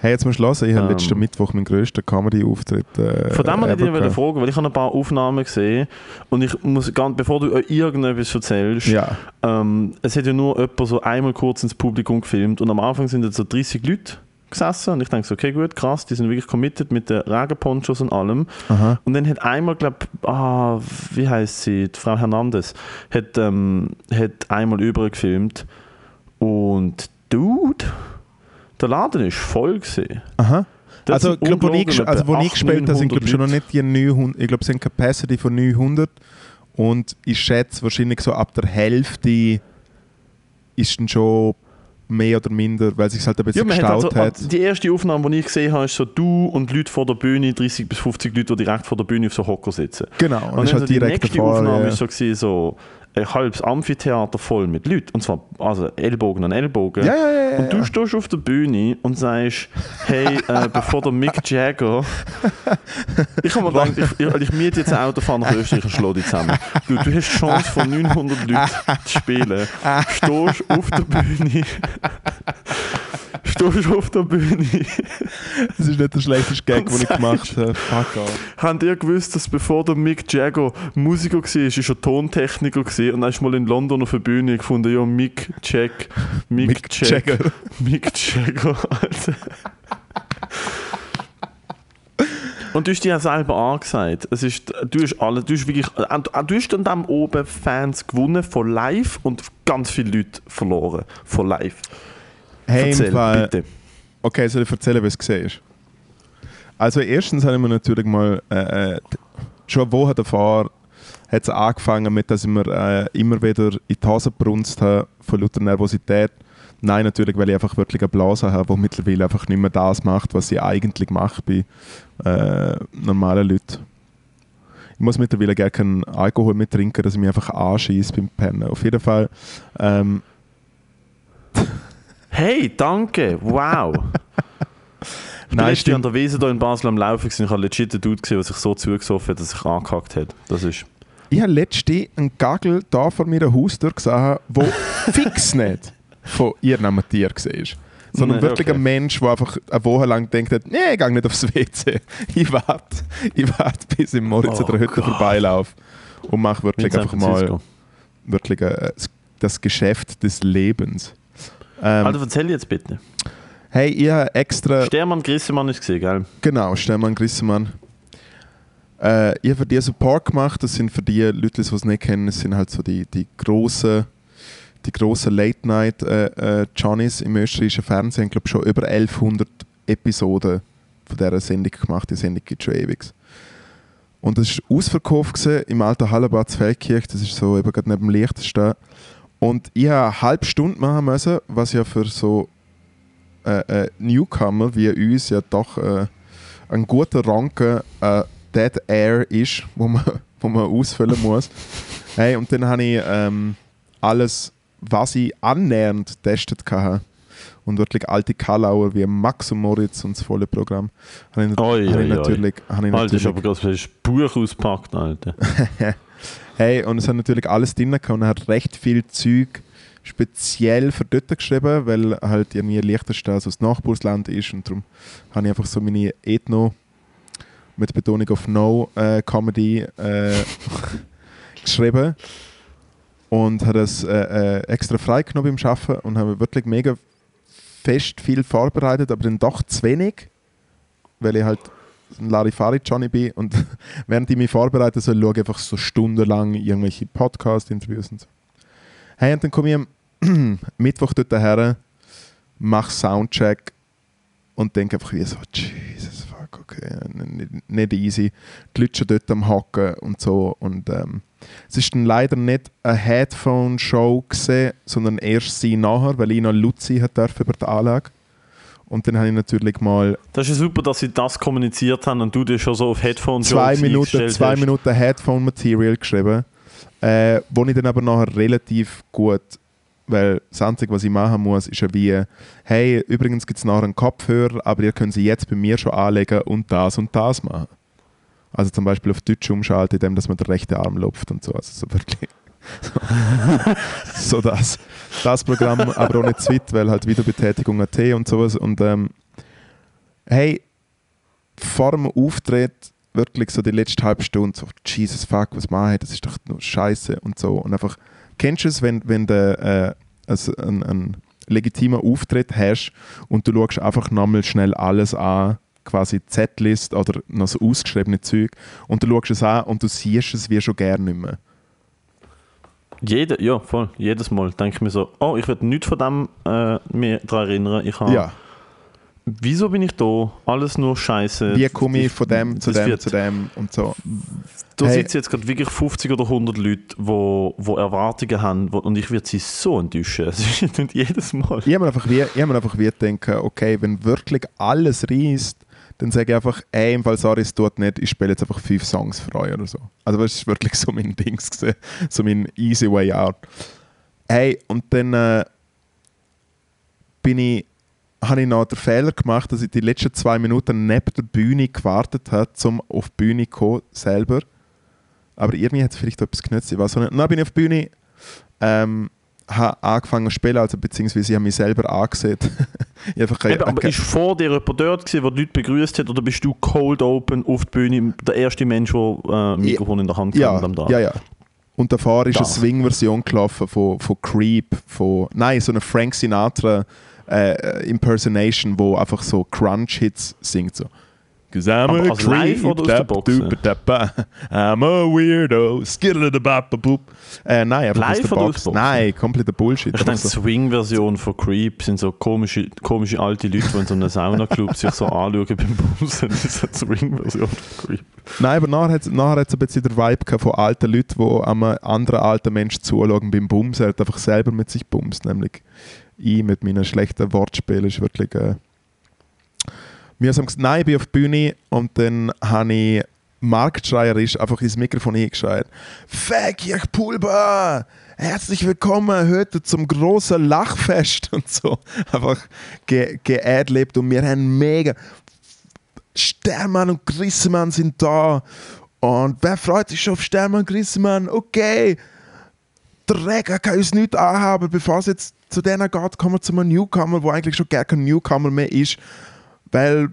Hey, jetzt musst du hören, ich habe Ähm. letzten Mittwoch meinen grössten Comedy-Auftritt äh, Von dem wollte ich dich fragen, weil ich habe ein paar Aufnahmen gesehen und ich muss ganz, bevor du irgendetwas erzählst, Ja, ähm, es hat ja nur jemand so einmal kurz ins Publikum gefilmt und am Anfang sind jetzt so 30 Leute gesessen und ich denke so, okay gut, krass, die sind wirklich committed mit den Regenponchos und allem. aha. Und dann hat einmal, glaube ah, wie heißt sie, die Frau Hernandez, hat, ähm, hat einmal übergefilmt und Dude, der Laden ist voll gesehen. Aha. Also, ich glaube, wo ich, also, wo etwa ich gespielt habe, sind 800, glaube schon noch nicht die 900, ich glaube, es sind Capacity von 900 und ich schätze wahrscheinlich so ab der Hälfte ist dann schon mehr oder minder, weil sich halt ein Ja, bisschen man hat gestaut also, hat. die erste Aufnahme, die ich gesehen habe, ist so du und Leute vor der Bühne, 30 bis 50 Leute, die direkt vor der Bühne auf so Hocker sitzen. Genau, und, Und ist dann halt so die nächste davor. Aufnahme Ja. ist so, gewesen, so ein halbes Amphitheater voll mit Leuten. Und zwar also Ellbogen an Ellbogen. Ja, ja, ja, Und du stehst auf der Bühne und sagst, hey, äh, [laughs] bevor der Mick Jagger. Ich habe mir gedacht, ich, ich, ich miete jetzt ein Auto, fahre nach Österreich und schlage dich zusammen. Du, du hast die Chance, von 900 Leuten zu spielen. Stehst auf der Bühne. Stehst auf der Bühne. Das ist nicht der schlechteste Gag, den ich gemacht habe. Fuck off. Habt ihr gewusst, dass bevor der Mick Jagger Musiker war, ist er Tontechniker gewesen und dann ist mal in London auf der Bühne gefunden, ja, Mick Jag, Mick, Mick Jag, Jagger. [laughs] Mick Jagger, Alter. Und du hast dir ja selber angesagt, es ist, du hast alle, du hast wirklich, äh, du hast dann dem oben Fans gewonnen von live und ganz viele Leute verloren von live. Hey, Erzähl, bitte. Okay, soll ich erzählen, was du siehst? Also erstens haben wir natürlich mal, äh, äh, schon eine Woche davor hat es angefangen mit, dass ich mir äh, immer wieder in die Hose brunst habe von lauter Nervosität. Nein, natürlich, weil ich einfach wirklich eine Blase habe, die mittlerweile einfach nicht mehr das macht, was ich eigentlich mache bei äh, normalen Leuten. Ich muss mittlerweile gerne keinen Alkohol mehr trinken, dass ich mich einfach anschieße beim Pennen. Auf jeden Fall ähm, [laughs] Hey, danke, wow. Ich [laughs] Nein, an der Wiese hier in Basel am Laufen gewesen. ich habe legit einen Dude gesehen, der sich so zugesoffen hat, dass er sich angehackt hat. Das ist... Ich habe letztens einen Gagel da vor meiner Haustür gesehen, wo [laughs] fix nicht, von irgendeinem Tier siehst. Sondern Nee, wirklich okay. ein Mensch, der einfach eine Woche lang denkt, hat, nee, ich gehe nicht aufs WC. Ich warte, ich warte bis ich Moritz Oh der Hütte vorbeilaufe und mache wirklich einfach mal wirklich äh, das Geschäft des Lebens. Ähm, Also erzähl jetzt bitte. hey, ich habe extra... Stermann Grissemann ist gesehen, gell? Genau, Stefan Grissemann. Äh, ich habe für die Support gemacht. Das sind für die Leute, die es nicht kennen, das sind halt so die, die grossen die grossen Late-Night äh, äh, im österreichischen Fernsehen. Ich glaube schon über 1100 Episoden von dieser Sendung gemacht. Die Sendung gibt schon ewig. Und das war ausverkauft gewesen, im alten Hallenbad Feldkirch. Das ist so eben gerade neben dem Liechtenstein. Und ich habe eine halbe Stunde machen müssen, was ja für so äh, äh, Newcomer wie uns ja doch äh, ein guter Ranken äh, Dead Air ist, wo man, [laughs] wo man ausfüllen muss. Hey, und dann habe ich ähm, alles, was ich annähernd getestet hatte. Und wirklich alte Kalauer wie Max und Moritz und das volle Programm. Habe ich, Oi, habe ich oi, oi. natürlich, habe ich Alter, natürlich aber gerade das Buch auspackt, Alter. [laughs] Hey, und es hat natürlich alles drin gehabt und er hat recht viel Zeug speziell für dort geschrieben, weil halt irgendwie Liechtenstein so das Nachbarsland ist und darum habe ich einfach so meine Ethno mit Betonung auf No äh, Comedy äh, [laughs] geschrieben und habe das äh, äh, extra freigenommen beim Arbeiten und habe wirklich mega fest viel vorbereitet, aber dann doch zu wenig, weil ich halt ein Larifari Johnny bin und [laughs] während ich mich vorbereite, so schaue ich einfach so stundenlang irgendwelche Podcast-Interviews und so. Hey, und dann komme ich am [clears throat] Mittwoch dort her, mache Soundcheck und denke einfach wie so, Jesus, fuck, okay, nicht, nicht easy. Die Leute schon dort am Hocken und so und ähm, es ist dann leider nicht eine Headphone-Show gesehen, sondern erst sie nachher, weil ich noch Luzi hat über die Anlage. Und dann habe ich natürlich mal Das ist ja super, dass sie das kommuniziert haben und du dir schon so auf Headphones zwei Minuten, zwei hast. Minuten Headphone-Material geschrieben, äh, wo ich dann aber nachher relativ gut, weil das Einzige, was ich machen muss, ist ja wie, hey, übrigens gibt es nachher einen Kopfhörer, aber ihr könnt sie jetzt bei mir schon anlegen und das und das machen. Also zum Beispiel auf Deutsch umschalten, indem dass man den rechten Arm lupft und so. Also so wirklich [laughs] so, das, das Programm, aber auch nicht weil halt Videobetätigung AT und sowas. Und ähm, hey, vor dem Auftritt wirklich so die letzte halbe Stunde so, Jesus fuck, was mache ich, das ist doch nur Scheiße und so. Und einfach, kennst du es, wenn, wenn du äh, also einen, einen legitimen Auftritt hast und du schaust einfach nochmal schnell alles an, quasi Z-List oder noch so ausgeschriebene Zeug und du schaust es an und du siehst es wie schon gerne nicht mehr. Jede, ja, voll. Jedes Mal denke ich mir so, oh, ich werde nichts von dem äh, mir daran erinnern. Ich habe, Ja, Wieso bin ich da? Alles nur Scheiße. wie komme ich von dem zu dem zu dem und so. Da Hey. sitzen jetzt gerade wirklich 50 oder 100 Leute, die wo, wo Erwartungen haben wo, und ich werde sie so enttäuschen. [laughs] Es ist nicht jedes Mal. Ich habe mir einfach wie, ich mir einfach wie gedacht, okay, wenn wirklich alles reißt, dann sage ich einfach, ey, im Fall, sorry, es tut nicht, ich spiele jetzt einfach fünf Songs für euch oder so. Also das ist wirklich so mein Dings gewesen, so mein easy way out. Hey, und dann äh, bin ich, habe ich noch den Fehler gemacht, dass ich die letzten zwei Minuten neben der Bühne gewartet habe, um auf die Bühne zu kommen, selber. Aber irgendwie hat es vielleicht etwas genützt, ich weiß nicht. Dann bin ich auf die Bühne, ähm, habe angefangen zu spielen, also beziehungsweise ich habe mich selber angesehen. [laughs] einfach Eben, aber ist vor dir jemand dort gewesen, der die Leute begrüßt hat oder bist du cold open auf die Bühne, der erste Mensch, der äh, Mikrofon in der Hand ja, hat ja, ja. Und davor ist Das. eine Swing-Version gelaufen von, von Creep, von, nein, so eine Frank Sinatra äh, Impersonation, wo einfach so Crunch-Hits singt. So. Cause I'm Aber a als live oder aus der dap, Box? dup, dap, ba. I'm a weirdo, skiddeladabababoop. Äh, nein, einfach Live aus der aus Box. der Box? Nein, kompletter Bullshit. Ich denke, so. Swing-Version von Creep sind so komische, komische alte Leute, die in so einem Saunaclub sich so anschauen beim Bumsen. Das ist eine Swing-Version von Creep. Nein, aber nachher hat es nachher hat's ein bisschen der Vibe von alten Leuten, die einem anderen alten Menschen zuschauen beim Bums. Er hat einfach selber mit sich bumst, nämlich ich mit meinen schlechten Wortspielen ist wirklich äh, mühsam gesagt. Nein, ich bin auf der Bühne und dann habe ich marktschreierisch einfach ins Mikrofon hingeschreit. Fuck, ich Pulver! Herzlich willkommen heute zum großen Lachfest [laughs] und so. Einfach ge und wir haben mega Stermann und Grissemann sind da. Und wer freut sich schon auf Stermann und Grissemann? Okay. Rega kann uns nicht anhaben, bevor es jetzt zu denen geht, kommen wir zu einem Newcomer, wo eigentlich schon gar kein Newcomer mehr ist, weil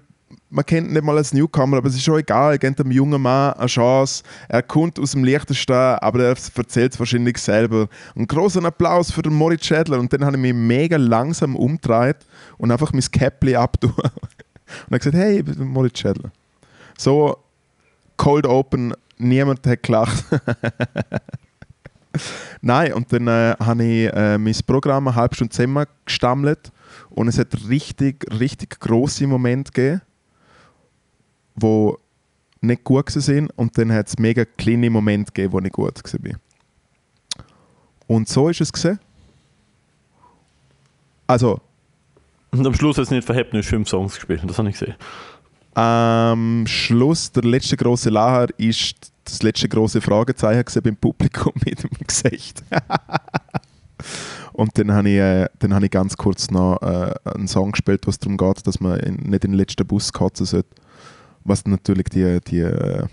man kennt ihn nicht mal als Newcomer, aber es ist schon egal, er gibt dem jungen Mann eine Chance, er kommt aus dem Liechtenstein, aber er erzählt es wahrscheinlich selber. Einen großen Applaus für den Moritz Schädler und dann habe ich mich mega langsam umgedreht und einfach mein Käppli abtun und habe gesagt, hey, ich bin Moritz Schädler. So, Cold Open, niemand hat gelacht. [laughs] Nein, und dann äh, habe ich äh, mein Programm eine halbe Stunde zusammen gestammelt und es hat richtig, richtig grosse Momente gegeben, wo nicht gut sind und dann hat es mega kleine Momente gegeben, wo nicht gut war. Und so ist es gesehen. Also, Und am Schluss hat es nicht verhebt, nicht fünf Songs gespielt. Das habe ich gesehen. am Schluss, der letzte große Lacher, ist das letzte große Fragezeichen gesehen beim Publikum [laughs] mit dem Gesicht. Und dann habe ich, äh, dann habe ich ganz kurz noch äh, einen Song gespielt, was darum geht, dass man in, nicht in den letzten Bus kotzen sollte. Was natürlich die, die, äh,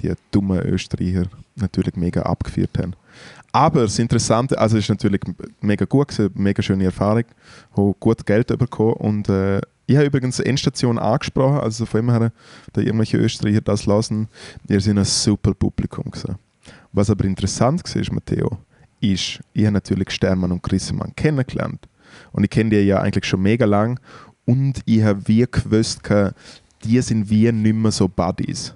die dummen Österreicher natürlich mega abgeführt haben. Aber das Interessante, also es ist natürlich mega gut gewesen, mega schöne Erfahrung, habe gut Geld bekommen und äh, ich habe übrigens die Endstation angesprochen, also von immer her, da irgendwelche Österreicher das lassen, ihr seid ein super Publikum gewesen. Was aber interessant war, Matteo, ist, ich habe natürlich Sternmann und Grissemann kennengelernt. Und ich kenne die ja eigentlich schon mega lang. Und ich habe wie gewusst, die sind wie nicht mehr so Buddies.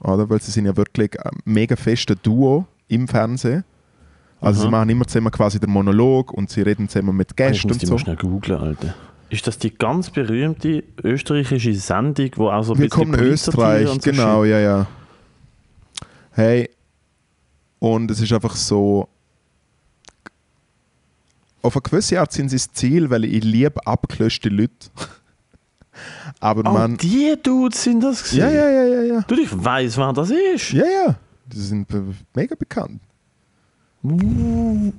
Oder? Weil sie sind ja wirklich ein mega feste Duo im Fernsehen. Also Aha. sie machen immer zusammen quasi den Monolog und sie reden zusammen mit Ich Gästen muss und die so. mal schnell googeln, Alter. Ist das die ganz berühmte österreichische Sendung, wo auch so ein Willkommen in Österreich, so genau, ja, ja. Hey, und es ist einfach so. Auf eine gewisse Art sind sie das Ziel, weil ich liebe abgelöschte Leute. [laughs] Aber Oh, man. die Dudes sind das gewesen? Ja, ja, ja, ja, ja. Du, ich weiss, wer das ist. Ja, ja. Die sind mega bekannt. Uh.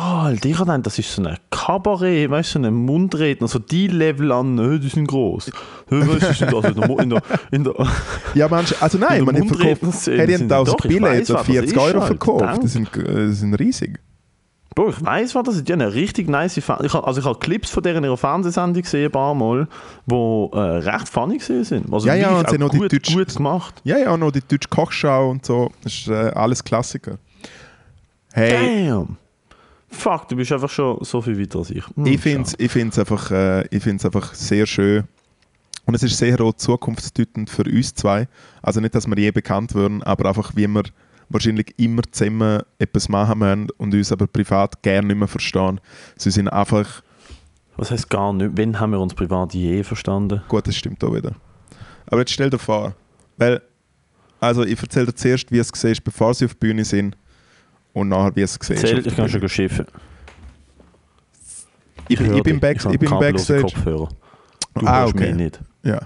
Oh, gedacht, das ist so ein Kabarett, weißt du, so ein Mundredner, so die Level an, nö, die sind groß. Hä, Weißt du, also in der, Mo- in der, in der Ja, manche, also nein, man hat verkauft, sie 1000 doch, ich Billett weiss, für wer das 40 ist, Euro halt, verkauft. Die sind, äh, die sind riesig. Bro, ich weiss, was das ist. Die haben eine richtig nice Fer ich Also ich habe Clips von deren ihrer Fernsehsendung gesehen, ein paar Mal, die äh, recht funny gesehen sind. Also Ja, ja, und sie haben auch noch die gut, Deutsch- gut gemacht. Ja, ja, noch die deutsche Kochschau und so. Das ist äh, alles Klassiker. Hey, Damn. Fuck, du bist einfach schon so viel weiter als ich. Hm, Ich finde es ich find's einfach, äh, ich find's einfach sehr schön. Und es ist sehr auch zukunftsdeutend für uns zwei. Also nicht, dass wir je bekannt würden, aber einfach, wie wir wahrscheinlich immer zusammen etwas machen müssen und uns aber privat gerne nicht mehr verstehen. Sie sind einfach, Was heißt gar nicht? Wann haben wir uns privat je verstanden? gut, das stimmt auch wieder. Aber jetzt stell dir vor, weil, also ich erzähle dir zuerst, wie es gesehen ist, bevor sie auf die Bühne sind und nachher, wie es gesehen. Zählt, ich kann schon schiffen. Ich, ich, bin, back, ich bin Backstage. Kopfhörer. Du Ah, hörst okay. mich nicht. Ja.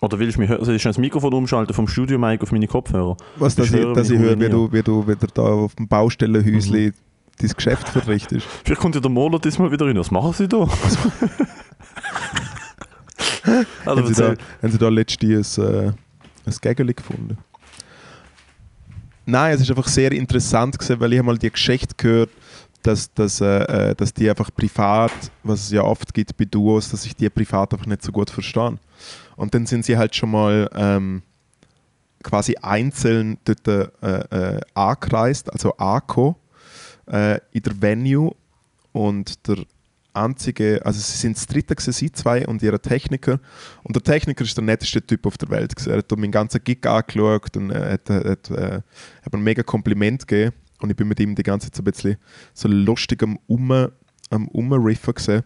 Oder willst du mich hören? Soll ich das Mikrofon umschalten vom Studio-Mic auf meine Kopfhörer? Was, dass Ich ich, höre dass ich höre, wie du, wie du wieder da auf dem Baustellenhäusli Mhm. dein Geschäft verrichtest. [laughs] Vielleicht kommt ja der Moller diesmal wieder rein. Was machen sie da? [laughs] also haben, sie da, haben sie da letztens ein, äh, ein Gägeli gefunden? Nein, es ist einfach sehr interessant gewesen, weil ich mal die Geschichte gehört, dass, dass, äh, äh, dass die einfach privat, was es ja oft gibt bei Duos, dass sich die privat einfach nicht so gut verstehen. Und dann sind sie halt schon mal ähm, quasi einzeln dort äh, äh, angereist, also angekommen, äh, in der Venue und der einzige, also sie sind das dritte gewesen, sie zwei und ihre Techniker. Und der Techniker ist der netteste Typ auf der Welt gewesen. er hat meinen ganzen Gig angeschaut und er hat, hat, äh, hat mir ein mega Kompliment gegeben. Und ich bin mit ihm die ganze Zeit so ein bisschen so lustig am um, am Umriffen gesehen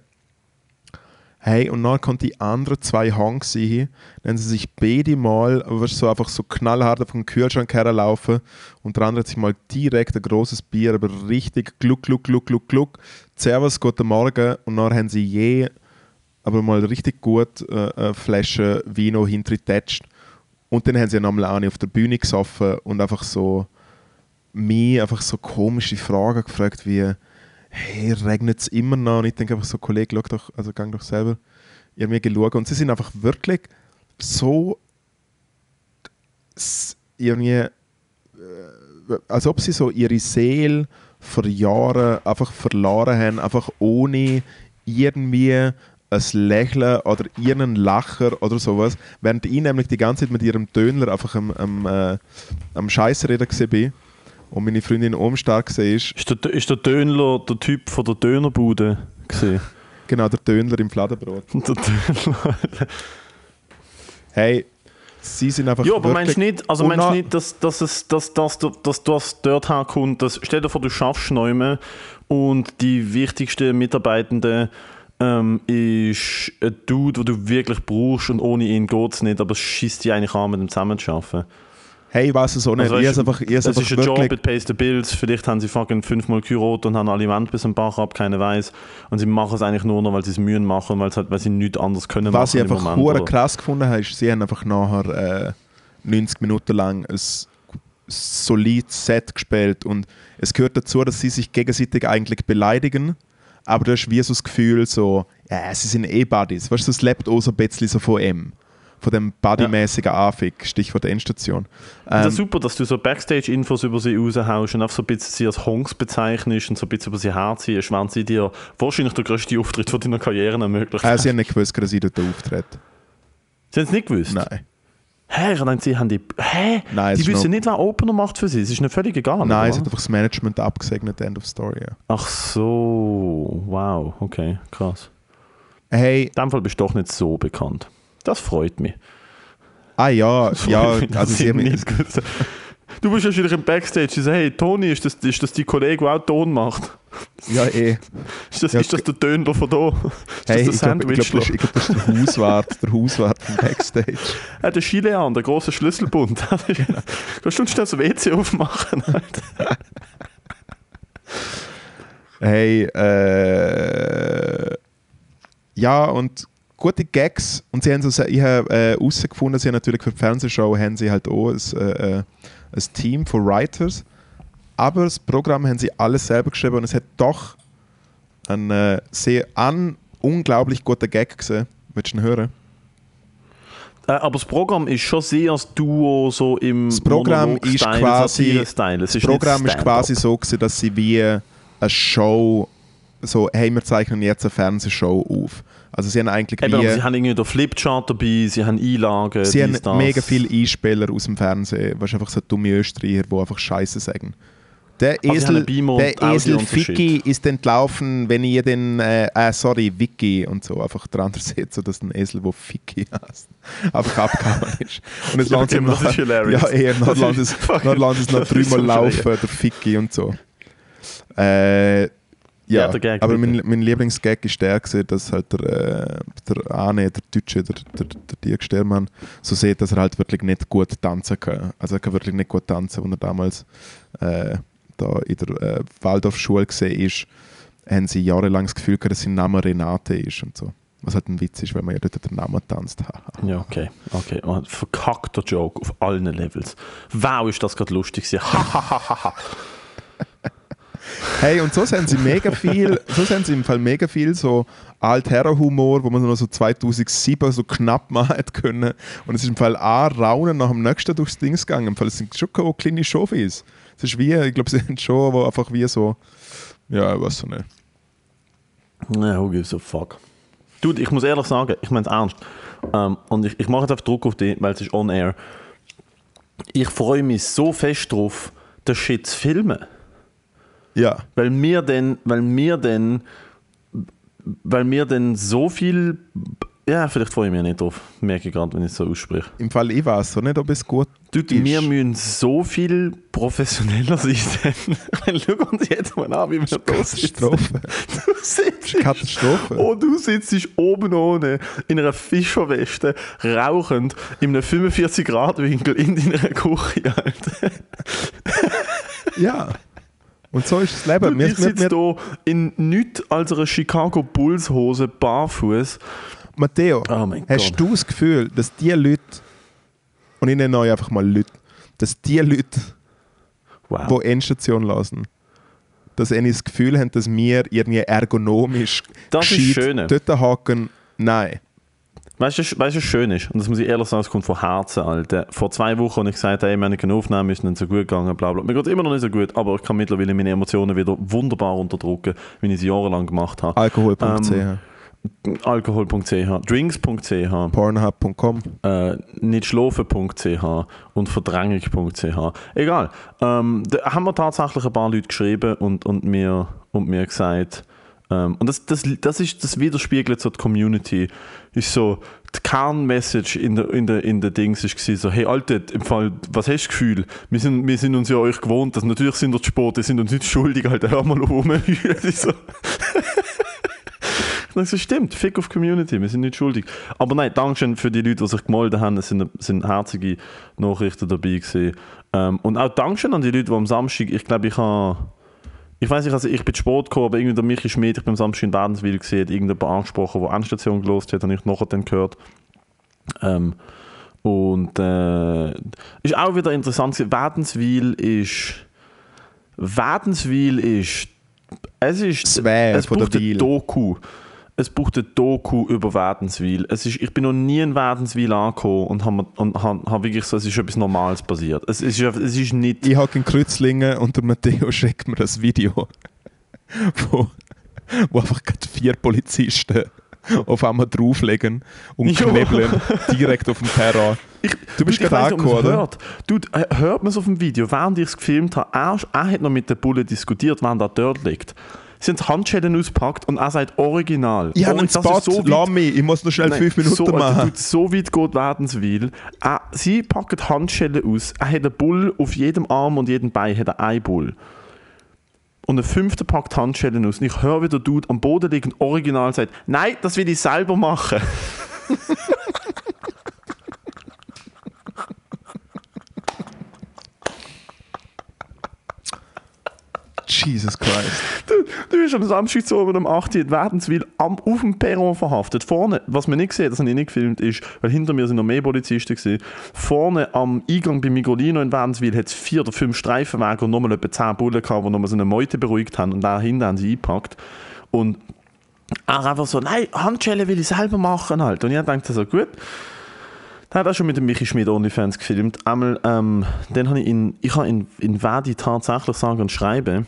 Hey, und dann kommt die anderen zwei Honks hin, dann sie sich beide mal weißt, so einfach so knallhart auf den Kühlschrank herlaufen und der andere hat sich mal direkt ein großes Bier, aber richtig gluck, gluck, gluck, gluck, gluck. Servus, guten Morgen. Und dann haben sie je aber mal richtig gut äh, eine Flasche Vino hintergetatscht. Und dann haben sie nochmal eine auf der Bühne gesoffen und einfach so mich einfach so komische Fragen gefragt wie hey, regnet es immer noch? Und ich denke einfach so, Kollege, schau doch, also gang doch selber irgendwie schauen. Und sie sind einfach wirklich so irgendwie, äh, als ob sie so ihre Seele vor Jahren einfach verloren haben, einfach ohne irgendwie ein Lächeln oder ihren Lacher oder sowas, während ich nämlich die ganze Zeit mit ihrem Döner einfach am, am, äh, am Scheissreden war und meine Freundin umstark war. Ist der, ist der Dönler der Typ von der Dönerbude gesehen? Genau, der Döner im Fladenbrot. [laughs] Der Döner. Hey, sie sind einfach Ja, aber meinst du nicht, also meinst nicht, dass, dass, es, dass, dass, dass, das dort herkommt, dass, stell dir vor, du schaffst neu und die wichtigste Mitarbeitende ähm, ist ein Dude, den du wirklich brauchst und ohne ihn geht es nicht, aber es schießt dich eigentlich an, mit ihm zusammen zu arbeiten. Hey, ich weiß es auch nicht. Also, ich weißt einfach, ich Es habe ist einfach ein Job, it pays the bills. Vielleicht haben sie fucking fünfmal geheiratet und haben Aliment bis am Bach ab, keiner weiß. Und sie machen es eigentlich nur noch, weil sie es Mühen machen, weil, halt, weil sie nichts anderes können Was ich machen im einfach Moment, oder? krass gefunden habe, ist, sie haben einfach nachher äh, 90 Minuten lang ein solides Set gespielt und es gehört dazu, dass sie sich gegenseitig eigentlich beleidigen, aber du hast wie so das Gefühl, so, ja, sie sind eh Buddies. Weißt du, es lebt auch so ein bisschen so von ihm. Von dem Buddy-mäßigen Anfick, Stichwort Endstation. Das Ähm, ist super, dass du so Backstage-Infos über sie raushaust und einfach so ein bisschen sie als Honks bezeichnest und so ein bisschen über sie herziehst, während sie dir wahrscheinlich der größte Auftritt von deiner Karriere ermöglicht. äh, sie haben nicht gewusst, dass sie dort auftreten. sie haben es nicht gewusst? Nein. Hä, ich dachte, sie haben die... Hä? Nein, die wissen noch- nicht, wer Opener macht für sie. Es ist nicht völlig egal, Nein, oder? es hat einfach das Management abgesegnet, End of Story. Ja. Ach so, wow, okay, krass. Hey, In dem Fall bist du doch nicht so bekannt. Das freut mich. ah ja, ja, Freut mich, also sie ich haben. Du bist wahrscheinlich im Backstage. Sie sagen, hey, Toni, ist das, ist das die Kollege, der auch Ton macht? ja eh. Ist das, Ja, ist das der Döner von da? Ist Hey, das ich der glaube, glaub, das, ist- ich glaub, das ist der Hauswart, der Hauswart vom Backstage. [laughs] Er hat den Chilean, der große Schlüsselbund. [laughs] Kannst du uns das WC aufmachen? Hey, äh, ja, und gute Gags. Und sie haben so, ich habe äh, herausgefunden, sie haben natürlich für die Fernsehshow haben sie halt auch ein, äh, äh, ein Team von Writers. Aber das Programm haben sie alles selber geschrieben und es hat doch einen äh, sehr an unglaublich guten Gag gesehen. Willst du ihn hören? Äh, aber das Programm ist schon sehr als Duo so im Das Programm ist quasi-. Es Das ist Programm ist quasi so, gewesen, dass sie wie eine Show, so, hey, wir zeichnen jetzt eine Fernsehshow auf. Also sie haben eigentlich Eben, wie, sie haben irgendwie den Flipchart dabei, sie haben Einlagen, sie haben dies, das. mega viele Einspieler aus dem Fernsehen, was einfach so dumme Österreicher, die einfach Scheiße sagen. Der Also haben Esel, Beamer der Esel Ficky ist entlaufen, wenn ihr den, äh, äh, sorry, Vicky und so, einfach der andere [laughs] sieht so, dass ein Esel, der Ficky heißt, einfach abgehauen ist. Und es landet ihm hilarious. Ja, eher, dann landet ist es noch dreimal laufen, der Ficky und so. Äh, ja, Ja, der Gag, aber mein, mein Lieblingsgag ist der, gewesen, dass halt der, äh, der Arne, der Deutsche, der, der, der Dirk Stermann, so sieht, dass er halt wirklich nicht gut tanzen kann. Also er kann wirklich nicht gut tanzen, als er damals äh, da in der äh, Waldorfschule gesehen ist, haben sie jahrelang das Gefühl gehabt, dass sein Name Renate ist und so. Was halt ein Witz ist, wenn man ja dort den Namen tanzt. [laughs] Ja, okay. okay. Oh, verkackter Joke auf allen Levels. Wow, ist das gerade lustig. Hahaha. Hey, und so sind sie mega viel, so sind sie im Fall mega viel so Altherrenhumor, wo man noch so 2007 so knapp machen können. Und es ist im Fall ein Raunen nach dem nächsten durchs Ding gegangen. Im Fall es sind schon kleine Showbies. Es ist wie, ich glaube, sie [laughs] sind schon, wo einfach wie so, ja, was so nicht. Ja, who gives a fuck. Dude, ich muss ehrlich sagen, ich meine es ernst. Ähm, und ich, ich mache jetzt einfach Druck auf dich, weil es ist on air. Ich freue mich so fest drauf, den Shit zu filmen. Ja, Weil mir denn, weil mir denn, weil mir denn so viel. Ja, vielleicht freue ich mich nicht drauf. Merke ich gerade, wenn ich es so ausspreche. im Fall ich weiß so nicht, ob es gut Dude, ist. wir müssen so viel professioneller sein. [laughs] denn- Schau uns jetzt mal an, wie wir da sitzen. Katastrophe. [laughs] Du sitzt, Katastrophe. oh, du sitzt oben ohne in einer Fischerweste, rauchend, in einem 45-Grad-Winkel in deiner Küche, Alter. Ja. [laughs] Und so ist das Leben. Wir, wir, sitze wir, hier in nichts als einer Chicago Bulls Hose, barfuß. Matteo, Oh hast Gott. du das Gefühl, dass die Leute, und ich nenne euch einfach mal Leute, dass die Leute, Wow. die Endstation lassen, dass sie das Gefühl haben, dass wir irgendwie ergonomisch Das ist dort haken. Nein. Weißt du, weißt was schön ist? Und das muss ich ehrlich sagen, es kommt von Herzen, Alter. Vor zwei Wochen habe ich gesagt, haben keine Aufnahme, ist nicht so gut gegangen, bla bla. Mir geht es immer noch nicht so gut, aber ich kann mittlerweile meine Emotionen wieder wunderbar unterdrücken, wie ich es jahrelang gemacht habe. Alkohol.ch, Ähm, Alkohol.ch, Drinks.ch, Pornhub.com. äh, nichtschlafen.ch und verdrängung.ch. Egal. Ähm, da haben wir tatsächlich ein paar Leute geschrieben und, und, mir, und mir gesagt, und das, das, das, ist, das widerspiegelt so die Community. Ist so, die Kernmessage in der, in der, in der Dings war so, hey Alter, im Fall, was hast du Gefühl? Wir sind, wir sind uns ja euch gewohnt, dass natürlich sind wir zu spät, die sind uns nicht schuldig, Alter, hör mal [laughs] ist so. [laughs] Ich so, stimmt, Fick auf Community, wir sind nicht schuldig. Aber nein, Dankeschön für die Leute, die sich gemeldet haben. Es sind, sind herzige Nachrichten dabei gewesen. Ähm, und auch Dankeschön an die Leute, die am Samstag, ich glaube, ich habe, ich weiß nicht, also ich bin spät gekommen, aber irgendwie der Michi Schmidt, ich bin am Samstag in Wädenswil gesehen, irgendjemand angesprochen, der Endstation gelost hat, habe ich nachher dann gehört. Ähm, und äh, ist auch wieder interessant. Wädenswil ist, Wädenswil ist, es ist, es braucht eine. Doku. Es braucht eine Doku über Wädenswil. Es ist, ich bin noch nie in Wädenswil angekommen und habe und hab, hab wirklich so, es ist etwas Normales passiert. Es ist, es ist nicht... Ich habe in Kreuzlingen und der Matteo schickt mir ein Video, [laughs] wo, wo einfach gerade vier Polizisten auf einmal drauflegen und knebeln [laughs] direkt auf dem Terrain. Ich, Du bist gerade angekommen, oder? hört. Dude, äh, hört man es auf dem Video, während ich es gefilmt habe, er, er hat noch mit der Bulle diskutiert, während er dort liegt. Sie haben Handschellen ausgepackt und er sagt original. Ich habe Oh, einen Spot, so lass mich, ich muss noch schnell Nein, fünf Minuten so, machen. so weit geht Wädenswil. Er, sie packen Handschellen aus. Er hat einen Bull auf jedem Arm und jedem Bein hat er einen Bull. Und der fünfte packt Handschellen aus. Und ich höre, wie der Dude am Boden liegt und original sagt, nein, das will ich selber machen. [laughs] Jesus Christ. Du, du bist am Samstag zu oben um 8 Uhr in Wädenswil am, auf dem Perron verhaftet. Vorne, was man nicht gesehen das habe ich nicht gefilmt, ist, weil hinter mir sind noch mehr Polizisten gewesen, vorne am Eingang bei Migolino in Wädenswil hat es vier oder fünf Streifenwagen und nochmal etwa zehn Bullen gehabt, die nochmal so eine Meute beruhigt haben und dahinter haben sie eingepackt. Und er einfach so, nein, Handschellen will ich selber machen halt. Und ich dachte so, gut. Dann hat er schon mit dem Michi Schmidt OnlyFans gefilmt. Einmal, ähm, dann habe ich in, ich habe in, in Verdi tatsächlich sagen und schreiben,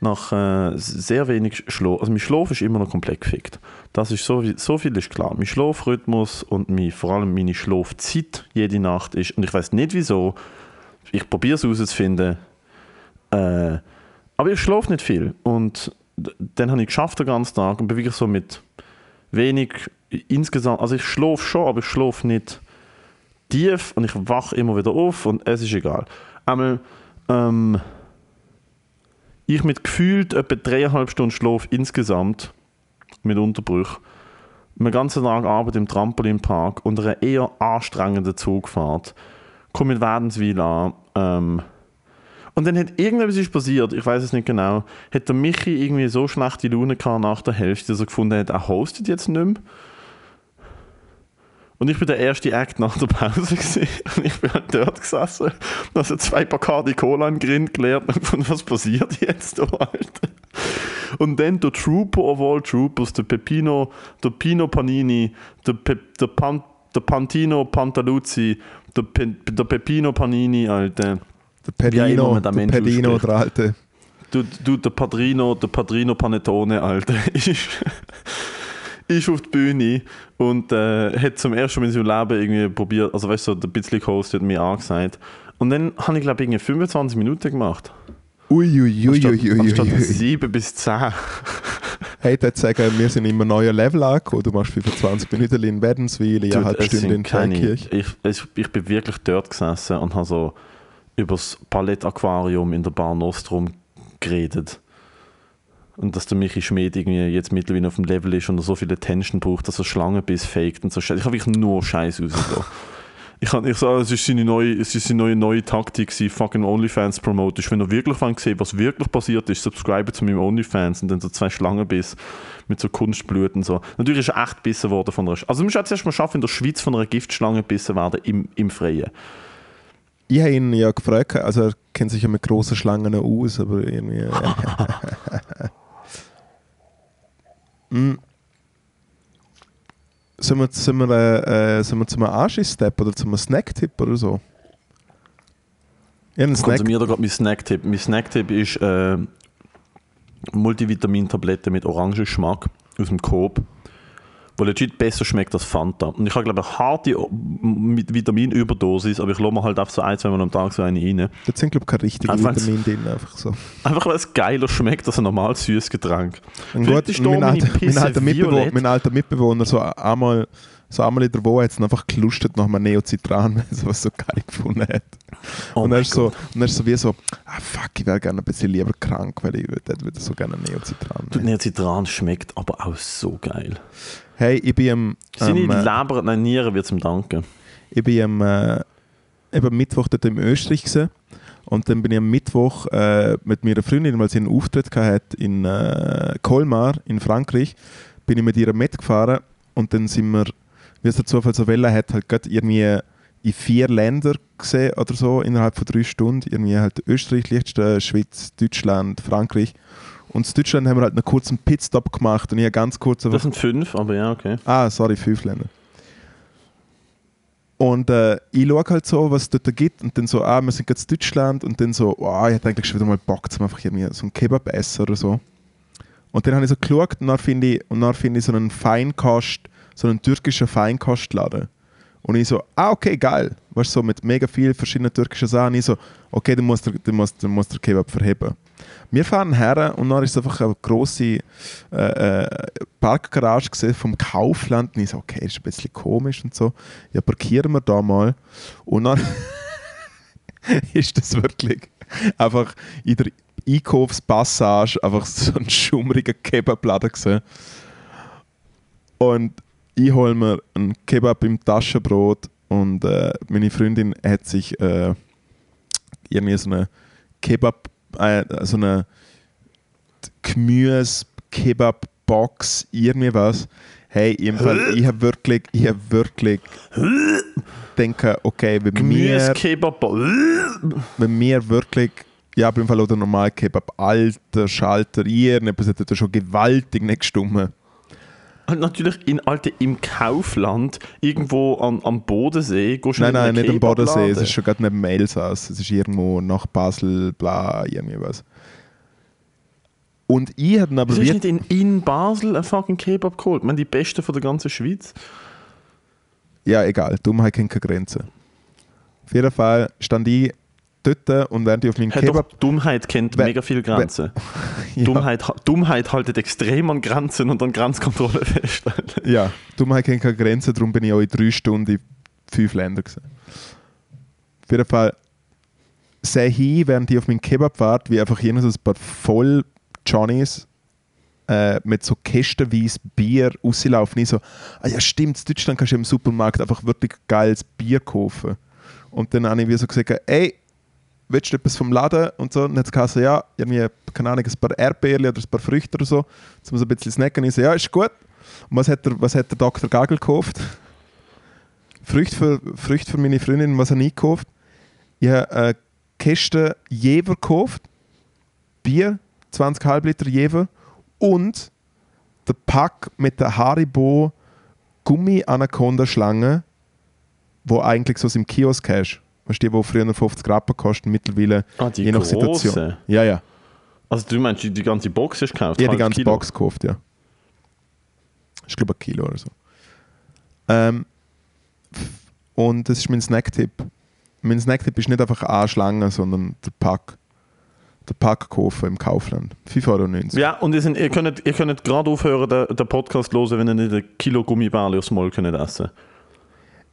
nach äh, sehr wenig Schlaf, also mein Schlaf ist immer noch komplett gefickt. Das ist so, so viel ist klar. Mein Schlafrhythmus und mein, vor allem meine Schlafzeit jede Nacht ist, und ich weiß nicht wieso, ich probiere es herauszufinden, äh, aber ich schlafe nicht viel. Und dann habe ich geschafft den ganzen Tag und bin wirklich so mit wenig insgesamt, also ich schlafe schon, aber ich schlafe nicht tief und ich wache immer wieder auf und es ist egal. Einmal, ähm, ich mit gefühlt etwa dreieinhalb Stunden Schlaf insgesamt, mit Unterbruch, einen ganzen Tag Arbeit im Trampolinpark und einer eher anstrengenden Zugfahrt, komme in Wädenswil an, ähm, und dann hat irgendetwas ist passiert, ich weiß es nicht genau, hat der Michi irgendwie so schlechte Laune gehabt nach der Hälfte, dass er gefunden hat, er hostet jetzt nicht mehr. Und ich bin der erste Act nach der Pause [laughs] gewesen. Und ich bin halt dort gesessen, also zwei Bacardi Cola in Grind geleert und was passiert jetzt da, Alter? Und dann der Trooper of all Troopers, der Pepino, der Pino Panini, der, Pe der, Pan der Pantino Pantaluzzi, der, Pe der Pepino Panini, Alter. Der Pedino, der Mensch Pedino, der alte. Du, du, der Padrino, der Padrino Panettone, Alter, [laughs] ist, auf die Bühne und äh, hat zum ersten Mal in seinem Leben irgendwie probiert, also weißt du, so, der bisschen Host hat mir angesagt. Und dann habe ich, glaube ich, irgendwie 25 Minuten gemacht. Anstatt, anstatt Uiuiuiui. 7 bis 10. Hey, ich sagen, wir sind immer neue Level angekommen. Du machst 25 Minuten in Wädenswil, eine halbe Stunde in Tschenkirch. Ich, ich bin wirklich dort gesessen und habe so über das Palett-Aquarium in der Bar Nostrum geredet. Und dass der Michi Schmid irgendwie jetzt mittlerweile auf dem Level ist und er so viel Attention braucht, dass er Schlangenbiss faked und so Scheiße. Ich habe wirklich nur Scheiß rausgelassen. [laughs] Ich, kann, ich sage, es ist seine neue, es ist seine neue, neue Taktik, sie fucking OnlyFans promoten. Wenn er wirklich wollt sehen was wirklich passiert ist, subscribe zu meinem OnlyFans und dann so zwei Schlangenbiss mit so Kunstblut und so. Natürlich ist er echt gebissen worden von einer Sch Also du musst jetzt erst mal schaffen, in der Schweiz von einer Giftschlange gebissen werden im, im Freien. Ich habe ihn ja gefragt, also er kennt sich ja mit grossen Schlangen aus, aber irgendwie. [laughs] Äh, mm. Sollen wir, sollen wir, äh, sollen wir zum Anschluss-Step oder zum Snack-Tipp oder so? Ja, einen Snack. zu mir da gerade mein Snacktipp. Mein Snacktipp ist äh, Multivitamin-Tablette mit Orangengeschmack aus dem Coop, wo legit besser schmeckt als Fanta. Und ich habe glaube ich eine harte Vitaminüberdosis, aber ich lasse mir halt einfach so ein, zwei Mal am Tag so eine rein. Da sind, glaube ich, keine richtigen Einfach Vitamine drin. Einfach so. Einfach weil es geiler schmeckt als ein normal süßes Getränk. Und gut, ist mein, alter, mein, alter Mitbewohner, mein alter Mitbewohner, so einmal, so einmal in der Woche hat es einfach gelustet nach einem Neocitran, weil [laughs] er was so geil gefunden hat. Oh und er ist so, und er ist so wie so, ah fuck, ich wäre gerne ein bisschen lieber krank, weil ich würde würde so gerne Neocitran. Neocitran schmeckt aber auch so geil. Hey, ich bin am, Seine am, äh, Leber, nein, Nieren wird zum Danken. ich bin am, äh, eben Mittwoch dort in Österreich gewesen. und dann bin ich am Mittwoch äh, mit meiner Freundin, weil sie einen Auftritt hatte in äh, Colmar in Frankreich, bin ich mit ihr mitgefahren und dann sind wir, wie es der Zufall so wollen hat, halt gerade irgendwie in vier Länder gesehen oder so innerhalb von drei Stunden. Irgendwie halt Österreich, Liechtenstein, Schweiz, Deutschland, Frankreich. Und in Deutschland haben wir halt einen kurzen Pitstop gemacht und ich habe ganz kurz Das sind fünf, aber ja, okay. Ah, sorry, fünf Länder. Und äh, ich schaue halt so, was es dort gibt und dann so, ah, wir sind jetzt in Deutschland und dann so, oh, ich hätte eigentlich schon wieder mal Bock, zum einfach irgendwie so einen Kebab essen oder so. Und dann habe ich so geschaut und dann finde ich, und dann finde ich so einen Feinkost, so einen türkischen Feinkostladen. Und ich so, ah, okay, geil. Weißt du, so mit mega viel verschiedenen türkischen Sachen. Ich so, okay, dann muss der, dann muss, dann muss der Kebab verheben. Wir fahren her und dann ist einfach eine grosse äh, äh, Parkgarage gesehen vom Kaufland. Und ich so, okay, ist ein bisschen komisch und so. Ja, parkieren wir da mal. Und dann [laughs] ist das wirklich einfach in der Einkaufspassage einfach so ein schummriger Kebabladen gesehen. Und ich hole mir einen Kebab im Taschenbrot und äh, meine Freundin hat sich äh, irgendwie so eine Kebab, äh, so eine Gemüse-Kebab-Box, irgendwie was. Hey, Fall, ich habe wirklich, ich habe wirklich denke, okay, wenn wir, Gemüse-Kebab. wenn wir wirklich, ja, auf jeden Fall oder normal Kebab, alter Schalter, irgendetwas hat da schon gewaltig nicht gestummen. Und natürlich in Alte im Kaufland, irgendwo an, am Bodensee, gehst du Nein, in nein, einen nicht am Bodensee. Es ist schon gerade neben dem Elsass. Es ist irgendwo nach Basel, bla, irgendwie was. Und ich habe aber ist wirklich. nicht in, in Basel ein fucking Kebab geholt? Ich meine, die Besten von der ganzen Schweiz. Ja, egal. Dummheit kennt keine Grenzen. Auf jeden Fall stand ich dort und während ich auf meinen Hey, Kebab. doch, Dummheit kennt mega viele Grenzen. [laughs] Ja, Dummheit, Dummheit haltet extrem an Grenzen und an Grenzkontrolle [laughs] fest. ja, Dummheit kennt keine Grenzen, darum bin ich auch in drei Stunden in fünf Ländern gewesen. Auf jeden Fall sehe ich, während ich auf meinen Kebab warte, wie einfach jenes ein paar voll Johnnies äh, mit so kästenweise Bier rauslaufen. Ich so, ah ja stimmt, in Deutschland kannst du im Supermarkt einfach wirklich geiles Bier kaufen. Und dann habe ich wie so gesagt, ey, willst du etwas vom Laden? Und so, und dann hat es ja, irgendwie, keine Ahnung, ein paar Erdbeeren oder ein paar Früchte oder so, zum so ein bisschen snacken. Ich so, ja, ist gut. Und was hat der, was hat der Dr. Gagel gekauft? Früchte für, Früchte für meine Freundin, was habe ich gekauft? Ich habe eine Kiste Jever gekauft, Bier, 20 Halbliter Jever und der Pack mit der Haribo Gummi-Anaconda-Schlange, wo eigentlich so im Kiosk hast. Weißt du, die, die früher 50 Rappen kosten, mittlerweile Ah, die je nach grosse. Situation. Ja, ja. Also du meinst, die, ganze Box hast du gekauft? Habe die ganze Kilo? Box gekauft, ja. Ich glaube ein Kilo oder so. Ähm, und das ist mein Snacktipp. Mein Snacktipp ist nicht einfach eine Schlange, sondern der Pack. Der Pack kaufen im Kaufland. 5,90 Euro. Ja, und ihr, sind, ihr könnt, ihr könnt gerade aufhören, den, den Podcast zu hören, wenn ihr nicht ein Kilo Gummibärli aufs Mal könnt essen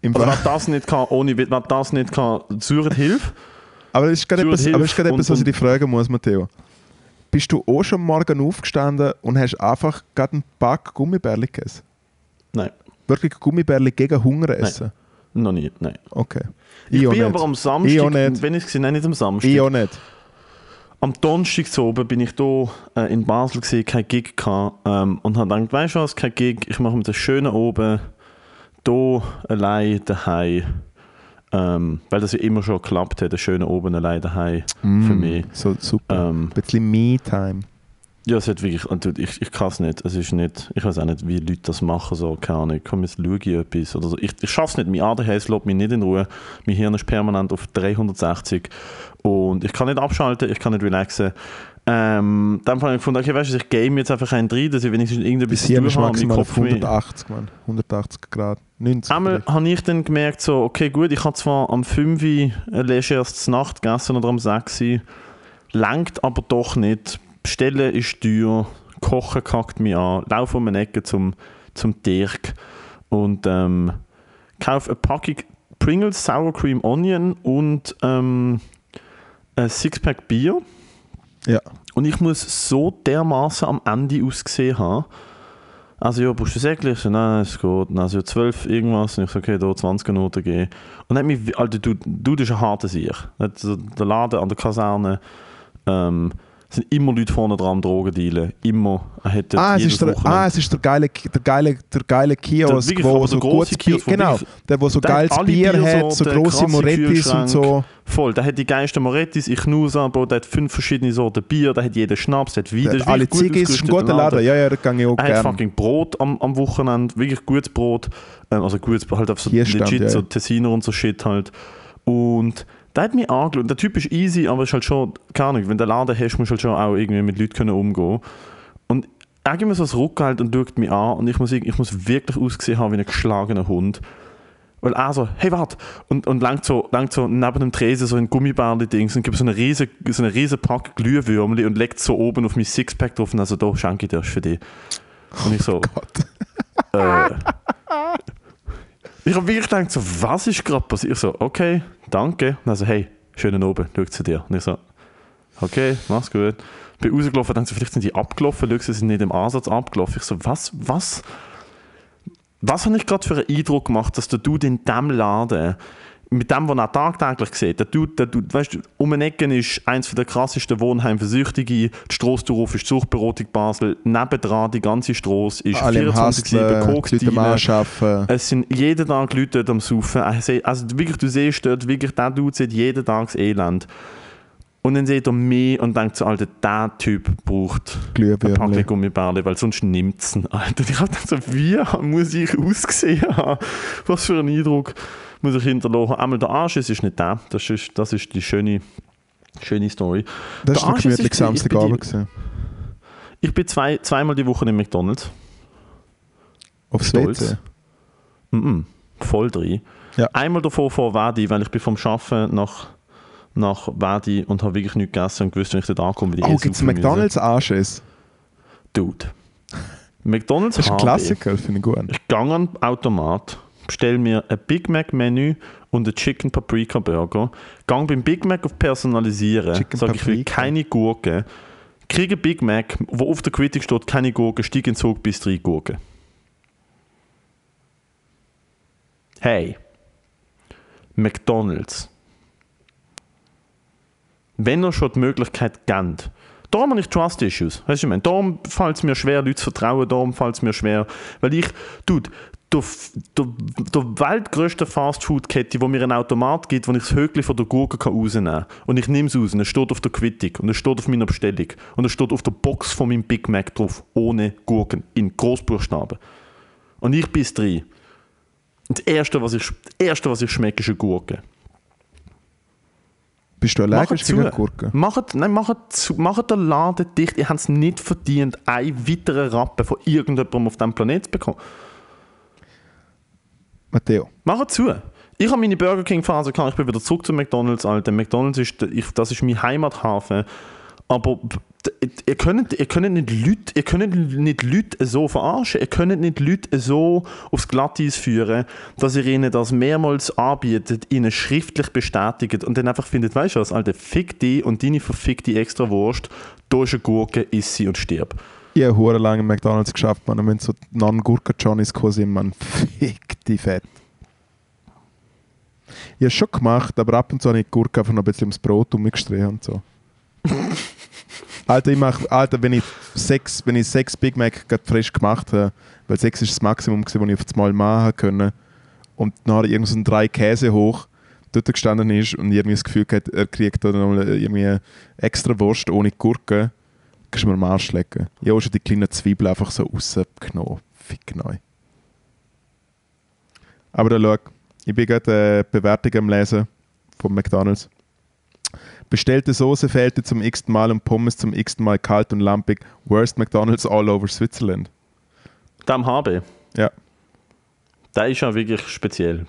Im Also wer das nicht kann, ohne wer das nicht kann, sucht Hilfe. Aber das ist gerade etwas, aber ist etwas, was ich dich fragen muss, Matteo. Bist du auch schon morgen aufgestanden und hast einfach gerade einen Pack Gummibärli gegessen? Nein, Wirklich Gummibärli gegen Hunger essen? noch nie, nein. Okay. Ich, auch bin nicht. aber am Ich Samstag, auch nicht. wenn ich es gesehen nein, nicht am Samstag. Ich auch nicht. Am Donnerstag so oben bin ich hier äh, in Basel gesehen, kein Gig gehabt, ähm, und habe gedacht, weißt du was, kein Gig, ich mache mir das Schöne oben, hier allein daheim, ähm, weil das ja immer schon geklappt hat, das Schöne oben allein daheim für mich. So super. Ähm, Ein bisschen Me-Time. Ja, es hat wirklich, und ich, ich kann es nicht, es ist nicht, ich weiß auch nicht, wie Leute das machen, so, keine Ahnung, komm, jetzt schaue ich etwas oder so. Ich, ich schaffe es nicht, mein ADHS lässt mich nicht in Ruhe, mein Hirn ist permanent auf 360 und ich kann nicht abschalten, ich kann nicht relaxen. Ähm, dann habe ich gefunden, okay, weißt du, ich game jetzt einfach einen rein, dass ich wenigstens irgendetwas Bis hier ist habe, mein maximal auf Kopf mich- 180, man. 180 Grad. 90. Einmal habe ich dann gemerkt, so, okay, gut, ich habe zwar am 5 Uhr ein legeres Nacht gegessen oder am 6 Uhr, langt aber doch nicht. Bestellen ist teuer, Kochen kackt mich an, laufe um eine Ecke zum, zum Dirk und ähm, kaufe eine Packung Pringles Sour Cream Onion und ähm, ein Sixpack Bier. Ja. Und ich muss so dermaßen am Ende ausgesehen haben. Also, ja, brauchst du? Ich so, nein, es geht. Und Also, ja, 12 irgendwas. Und ich so, okay, da 20 Minuten geben. Und dann hat mich, Alter, du, du das ist ein harter Sieg. Also, der Laden an der Kaserne, ähm, sind immer Leute vorne dran am Drogendealen. Immer. Er hat Ah es, ist der, Wochenende- ah, es ist der geile, der geile, der geile Kiosk, wirklich, wo aber so der gutes Bier, genau, der wo so der hat geiles Bier hat, so grosse Morettis und so. Voll, der hat die geilsten Morettis, ich Nusa, Bro, der hat fünf verschiedene Sorten Bier, der hat jeden Schnaps, der hat Wein, Der der hat alle Ziggis, ist ein guter Laden. Ja, ja, da gehe ich auch Er hat gerne. fucking Brot am, am Wochenende, wirklich gutes Brot. Ähm, also gutes, halt auf so Hier stand, legit, ja, so. Tessiner und so Shit halt. Und der hat mich angeschaut. Der Typ ist easy, aber ist halt schon, keine Ahnung, wenn du einen Laden hast, musst du halt schon auch irgendwie mit Leuten können umgehen. Und er gibt mir so das Rückgehalt und schaut mich an und ich muss, ich muss wirklich ausgesehen haben wie ein geschlagener Hund. Weil er so, hey, warte, und, und langt so, langt so neben dem Tresen so ein Gummibärli-Dings und gibt so eine riesen, so eine riesen Pack Glühwürmli und legt so oben auf mein Sixpack drauf und also da schenke ich dir das für dich. Und ich so, äh, ich habe wirklich gedacht, so, was ist gerade passiert? Ich so, okay, danke. Und also, hey, schönen Abend, schau zu dir. Und ich so, okay, mach's gut. Bin rausgelaufen, dann so, vielleicht sind die abgelaufen, schau, sie sind nicht im Ansatz abgelaufen. Ich so, was, was, was habe ich gerade für einen Eindruck gemacht, dass Dude in diesem Laden, mit dem, was er tagtäglich sieht, der Dude, der Dude, weißt du, um eine Ecke ist eins der krassesten Wohnheime für Süchtige, die Strasse darauf ist die Suchtberatung Basel, nebendran die ganze Strasse ist Alle im 24-7 Hustlen, Koks es sind jeden Tag Leute dort am Saufen. Also wirklich, du siehst dort, wirklich, der Dude sieht jeden Tag das Elend. Und dann sieht er mich und denkt so, Alter, der Typ braucht ein. Packung Gummibärle, weil sonst nimmt es ihn. Alter, ich hab gedacht so, wie muss ich ausgesehen haben? Was für einen Eindruck muss ich hinterlassen? Einmal der Arsch, es ist nicht der. Das ist, das ist die schöne, schöne Story. Das Der Arsch ist- gemütlich ich bin- ich bin Samstagabend. gewesen. Ich bin zwei, zweimal die Woche in McDonalds. Aufs Stolz. WC. Mhm. Voll drin. Ja. Einmal davor vor Wadi, weil ich bin vom Arbeiten nach, nach Wadi und habe wirklich nichts gegessen und gewusst, wenn ich dort ankomme, wie Oh, gibt es McDonalds Anschiss? Dude. McDonalds Das ist ein. Klassiker, finde ich gut. Ich gehe an den Automat, bestelle mir ein Big Mac Menü und einen Chicken Paprika Burger. Gehe beim Big Mac auf Personalisieren, sage ich will keine Gurken. Kriege Big Mac, wo auf der Quittung steht, keine Gurken, steige in Zug bis drei Gurken. Hey, McDonalds. Wenn ihr schon die Möglichkeit gebt, darum habe ich Trust Issues. Weißt du, ich meine? Darum fällt es mir schwer, Leute zu vertrauen, darum fällt es mir schwer. Weil ich, dude, der, der, der weltgrößte Fastfood-Kette, die mir einen Automat gibt, wo ich das Höckli von der Gurke kann rausnehmen kann. Und ich nehme es raus, und es steht auf der Quittung, und es steht auf meiner Bestellung, und es steht auf der Box von meinem Big Mac drauf, ohne Gurken, in Großbuchstaben. Und ich bin drin. Und das Erste, was ich, das Erste, was ich schmecke, ist eine Gurke. Bist du allergisch gegen. Gurken? Macht, nein, macht, macht den Laden dicht. Ihr habt es nicht verdient, einen weiteren Rappen von irgendjemandem auf diesem Planeten zu bekommen. Matteo. Macht zu. Ich habe meine Burger King Phase gehabt, ich bin wieder zurück zu McDonalds, Alter. McDonalds ist, ich, das ist mein Heimathafen. Aber ihr könnt, ihr könnt nicht Leute, ihr könnt nicht Leute so verarschen, ihr könnt nicht Leute so aufs Glatteis führen, dass ihr ihnen das mehrmals anbietet, ihnen schriftlich bestätigt und dann einfach findet, weißt du was, Alter, fick die und deine verfickte extra Wurst, da ist eine Gurke, iss sie und stirb. Ich habe hure lange McDonalds geschafft, man. Und wenn so Non-Gurken-Johnnies gekommen sind, man, fick die Fett. Ich habe es schon gemacht, aber ab und zu habe ich die Gurke einfach noch ein bisschen ums Brot umgestrichen und so. [laughs] Alter, ich mach, Alter, wenn ich sechs, wenn ich sechs Big Mac gerade frisch gemacht habe, weil sechs ist das Maximum, gewesen, was ich auf das Mal machen konnte, und nachher irgend so ein drei Käse hoch dort gestanden ist und irgendwie das Gefühl hat, er kriegt da noch mal irgendwie extra Wurst ohne Gurke, kannst du mir am Arsch lecken. Ich habe schon die kleinen Zwiebeln einfach so rausgenommen. Fick neu. Aber da schau, ich bin gerade äh, Bewertung am Lesen von McDonalds. Bestellte Soße fehlte zum x Mal und Pommes zum x Mal kalt und lampig. Worst McDonalds all over Switzerland. Dem HB, Ja. der ist ja wirklich speziell.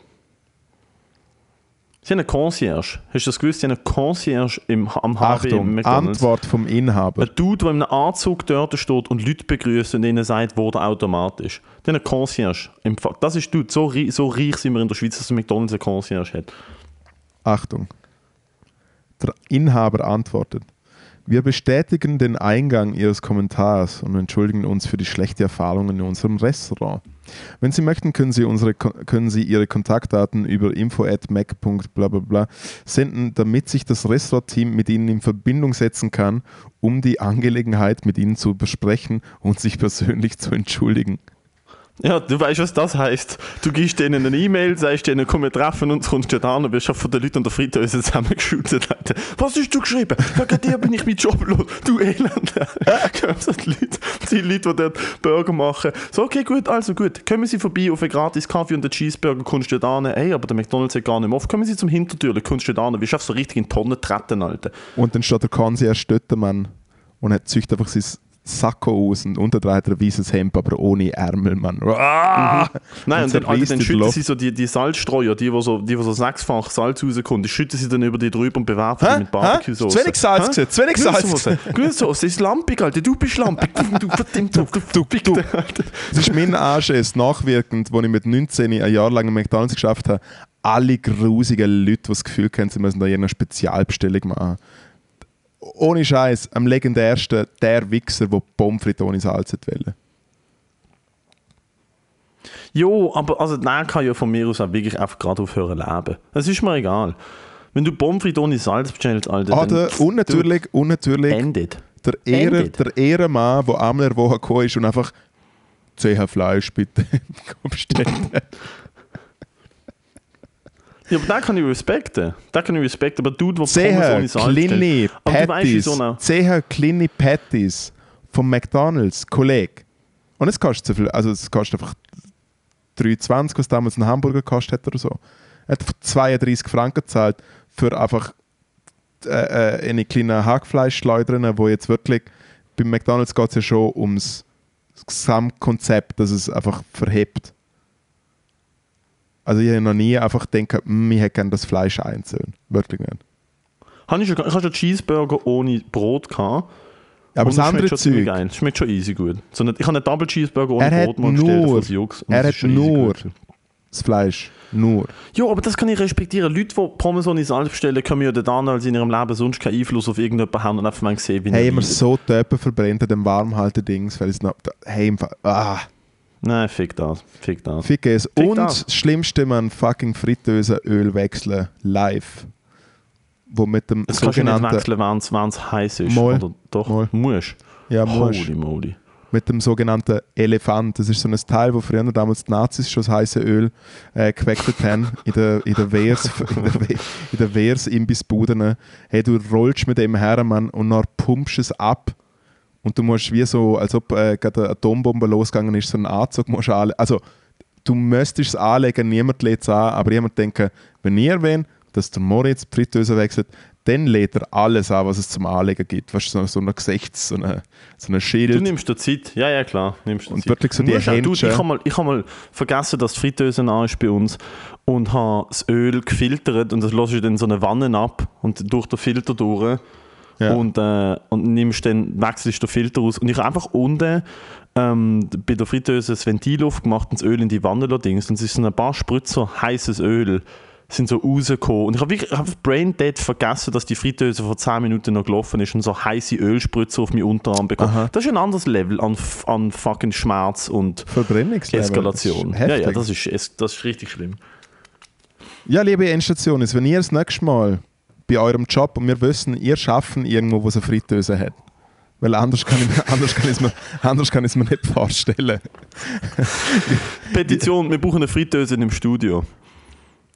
Sie haben einen Concierge. Hast du das gewusst? Sie haben einen Concierge im, am HB Achtung, McDonalds. Antwort vom Inhaber. Ein Dude, der in einem Anzug dort steht und Leute begrüßt und ihnen sagt, wurde automatisch. Der einen Concierge. Das ist Dude. So, so reich sind wir in der Schweiz, dass der McDonalds einen Concierge hat. Achtung. Der Inhaber antwortet. Wir bestätigen den Eingang Ihres Kommentars und entschuldigen uns für die schlechte Erfahrung in unserem Restaurant. Wenn Sie möchten, können Sie, unsere, können Sie Ihre Kontaktdaten über info.mac.blablabla senden, damit sich das Restaurantteam mit Ihnen in Verbindung setzen kann, um die Angelegenheit mit Ihnen zu besprechen und sich persönlich zu entschuldigen. Ja, du weißt, was das heißt. Du gibst denen eine E-Mail, sagst denen, komm, wir treffen uns, kommst du da an und wirst von den Leuten an der Fritteuse zusammengeschüttet. Was hast du geschrieben? Wegen dir bin ich mit Job los. Du Elend. [laughs] so die Leute, die Leute, die dort Burger machen. So, okay, gut, also gut. Kommen Sie vorbei auf einen gratis Kaffee und einen Cheeseburger, kommst du da an. Ey, aber der McDonalds hat gar nicht mehr auf. Kommen Sie zum Hintertür, kommst du da an. Wirst einfach so richtig in die Tonne treten, Alter. Und dann steht der Concierge Stöttermann und er züchtet einfach sein Sakko aus und unter drei hat er ein weißes Hemd, aber ohne Ärmel, Mann. Ah! Nein, und, dann, Alter, dann die schütten sie so die, die Salzstreuer, die, wo so, die, wo so sechsfach Salz rauskommt, die schütten sie dann über die drüber und bewerfen die Hä? mit Barbecue-Sauce. Zu wenig Salz gewesen, zu wenig Salz. Grüßsoße ist lampig, Alter, du bist lampig. [laughs] Du, verdammt, du, du, du, du. Das ist mein Anschiss, nachwirkend, als ich mit 19 ein Jahr lang im McDonalds geschafft habe. Alle grusigen Leute, die das Gefühl haben, sie müssen da eine Spezialbestellung machen. Ohne Scheiß, am legendärsten der Wichser, der Pommes frites ohne Salz wollte. Jo, aber also, der kann ja von mir aus auch wirklich einfach gerade aufhören leben. Das ist mir egal. Wenn du Pommes frites ohne Salz bestellst, Alter, Oder, dann und natürlich, und natürlich endet. der, Ehre, der Ehrenmann, der einmal in der Woche gekommen ist und einfach 10 Fleisch bitte [laughs] bestellt. Ja, aber den kann ich respekten. Den kann ich respekten. Aber du, der Pommes 10 ohne Salz kleine bestellt. Aber du weißt, Patties? 10 kleine Patties vom McDonalds, Kollege. Und es kostet so viel, also es kostet einfach 3,20, was damals ein Hamburger gekostet hat oder so. Er hat einfach 32 Franken gezahlt für einfach äh, äh, eine kleine Hackfleischschleudern, wo jetzt wirklich, beim McDonalds geht es ja schon ums Gesamtkonzept, dass es einfach verhebt. Also ich habe noch nie einfach gedacht, «Mm, ich hätte gerne das Fleisch einzeln. Wirklich nicht. Habe ich, schon, ich habe schon Cheeseburger ohne Brot gehabt. Aber Und das andere schmeckt schon ziemlich Zeug, geil. Das schmeckt schon easy gut. So eine, ich habe einen Double Cheeseburger ohne Er Brot mal bestellt von Jux. er das hat nur- das Fleisch, nur. Ja, aber das kann ich respektieren. Leute, die Pommes ohne Salz bestellen, können ja dann, als in ihrem Leben sonst keinen Einfluss auf irgendjemanden haben und einfach mal sehen, wie Hey, er immer so Töpfe verbrennt an dem Warmhaltedings, weil es noch... Hey, im Fall- ah, Nein, fick das. Fick das. fick es. Fick Und das. das Schlimmste, man fucking Fritteusenöl wechseln, live. Wo mit dem Das kannst du nicht sogenannten... wechseln, wenn es heiß ist. Mal. Oder doch? Mal. Musst. Ja, musst. Holy moly. mit dem sogenannten Elefant. Das ist so ein Teil, wo früher damals die Nazis schon das heiße Öl äh, gewechselt haben in der, in der Wehrs, [laughs] in der, We- in der Wehrs Imbissbuden. Hey, du rollst mit dem her, Mann, und dann pumpst es ab. Und du musst wie so, als ob äh, gerade eine Atombombe losgegangen ist, so einen Anzug musst anlegen. Also, du müsstest es anlegen, niemand lädt es an, aber jemand denkt, wenn ihr wollt, dass der Moritz die Fritteuse wechselt, dann lädt er alles an, was es zum Anlegen gibt. Weißt du, so, so ein Gesichts-, so eine, so ein Schild. Du nimmst dir Zeit. Ja, ja, klar. Nimmst dir Und Zeit. wirklich so die du, Ich Händchen. habe mal, ich hab mal vergessen, dass die Fritteuse an ist bei uns und habe das Öl gefiltert und das lässt du dann in so eine Wanne ab und durch den Filter durch. Ja. Und, äh, und nimmst dann, wechselst den Filter aus. Und ich habe einfach unten ähm, bei der Fritteuse das Ventil aufgemacht und das Öl in die Wanne dings und es ist so ein paar Spritzer heißes Öl sind so rausgekommen. Und ich habe wirklich ich hab brain dead vergessen, dass die Fritteuse vor 10 Minuten noch gelaufen ist und so heiße Ölspritzer auf meinen Unterarm bekommen. Aha. Das ist ein anderes Level an, an fucking Schmerz und. Eskalation. Ja, ja, das ist, das ist richtig schlimm. Ja, liebe Endstation, wenn ihr das nächste Mal bei eurem Job und wir wissen, ihr schaffen irgendwo, wo es eine Fritteuse hat. Weil anders kann ich anders kann mir, anders kann ich es mir nicht vorstellen. [laughs] Petition, wir brauchen eine Fritteuse im Studio.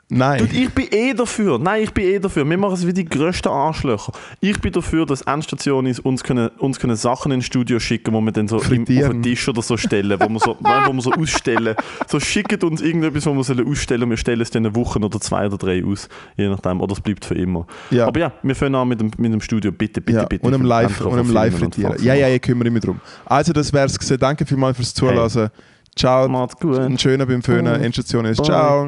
Nein. Dude, ich bin eh dafür. Nein, ich bin eh dafür. Wir machen es wie die grössten Arschlöcher. Ich bin dafür, dass Endstation ist, uns können, uns können Sachen ins Studio schicken, wo wir dann so im, auf den Tisch oder so stellen, wo wir so, [laughs] nein, wo wir so ausstellen. So schickt uns irgendetwas, wo wir sollen ausstellen und wir stellen es dann eine Woche oder zwei oder drei aus, je nachdem. Oder es bleibt für immer. Ja. Aber ja, wir fangen an mit dem, mit dem Studio. Bitte, bitte, ja, bitte. und einem Live, und filmen Live. Faxen Ja, ja, ich kümmere mich drum. Also, das wär's gewesen. Danke vielmals fürs Zuhören. Ciao. Macht's gut. Ein schöner beim Föhnen. Endstation ist. Ciao.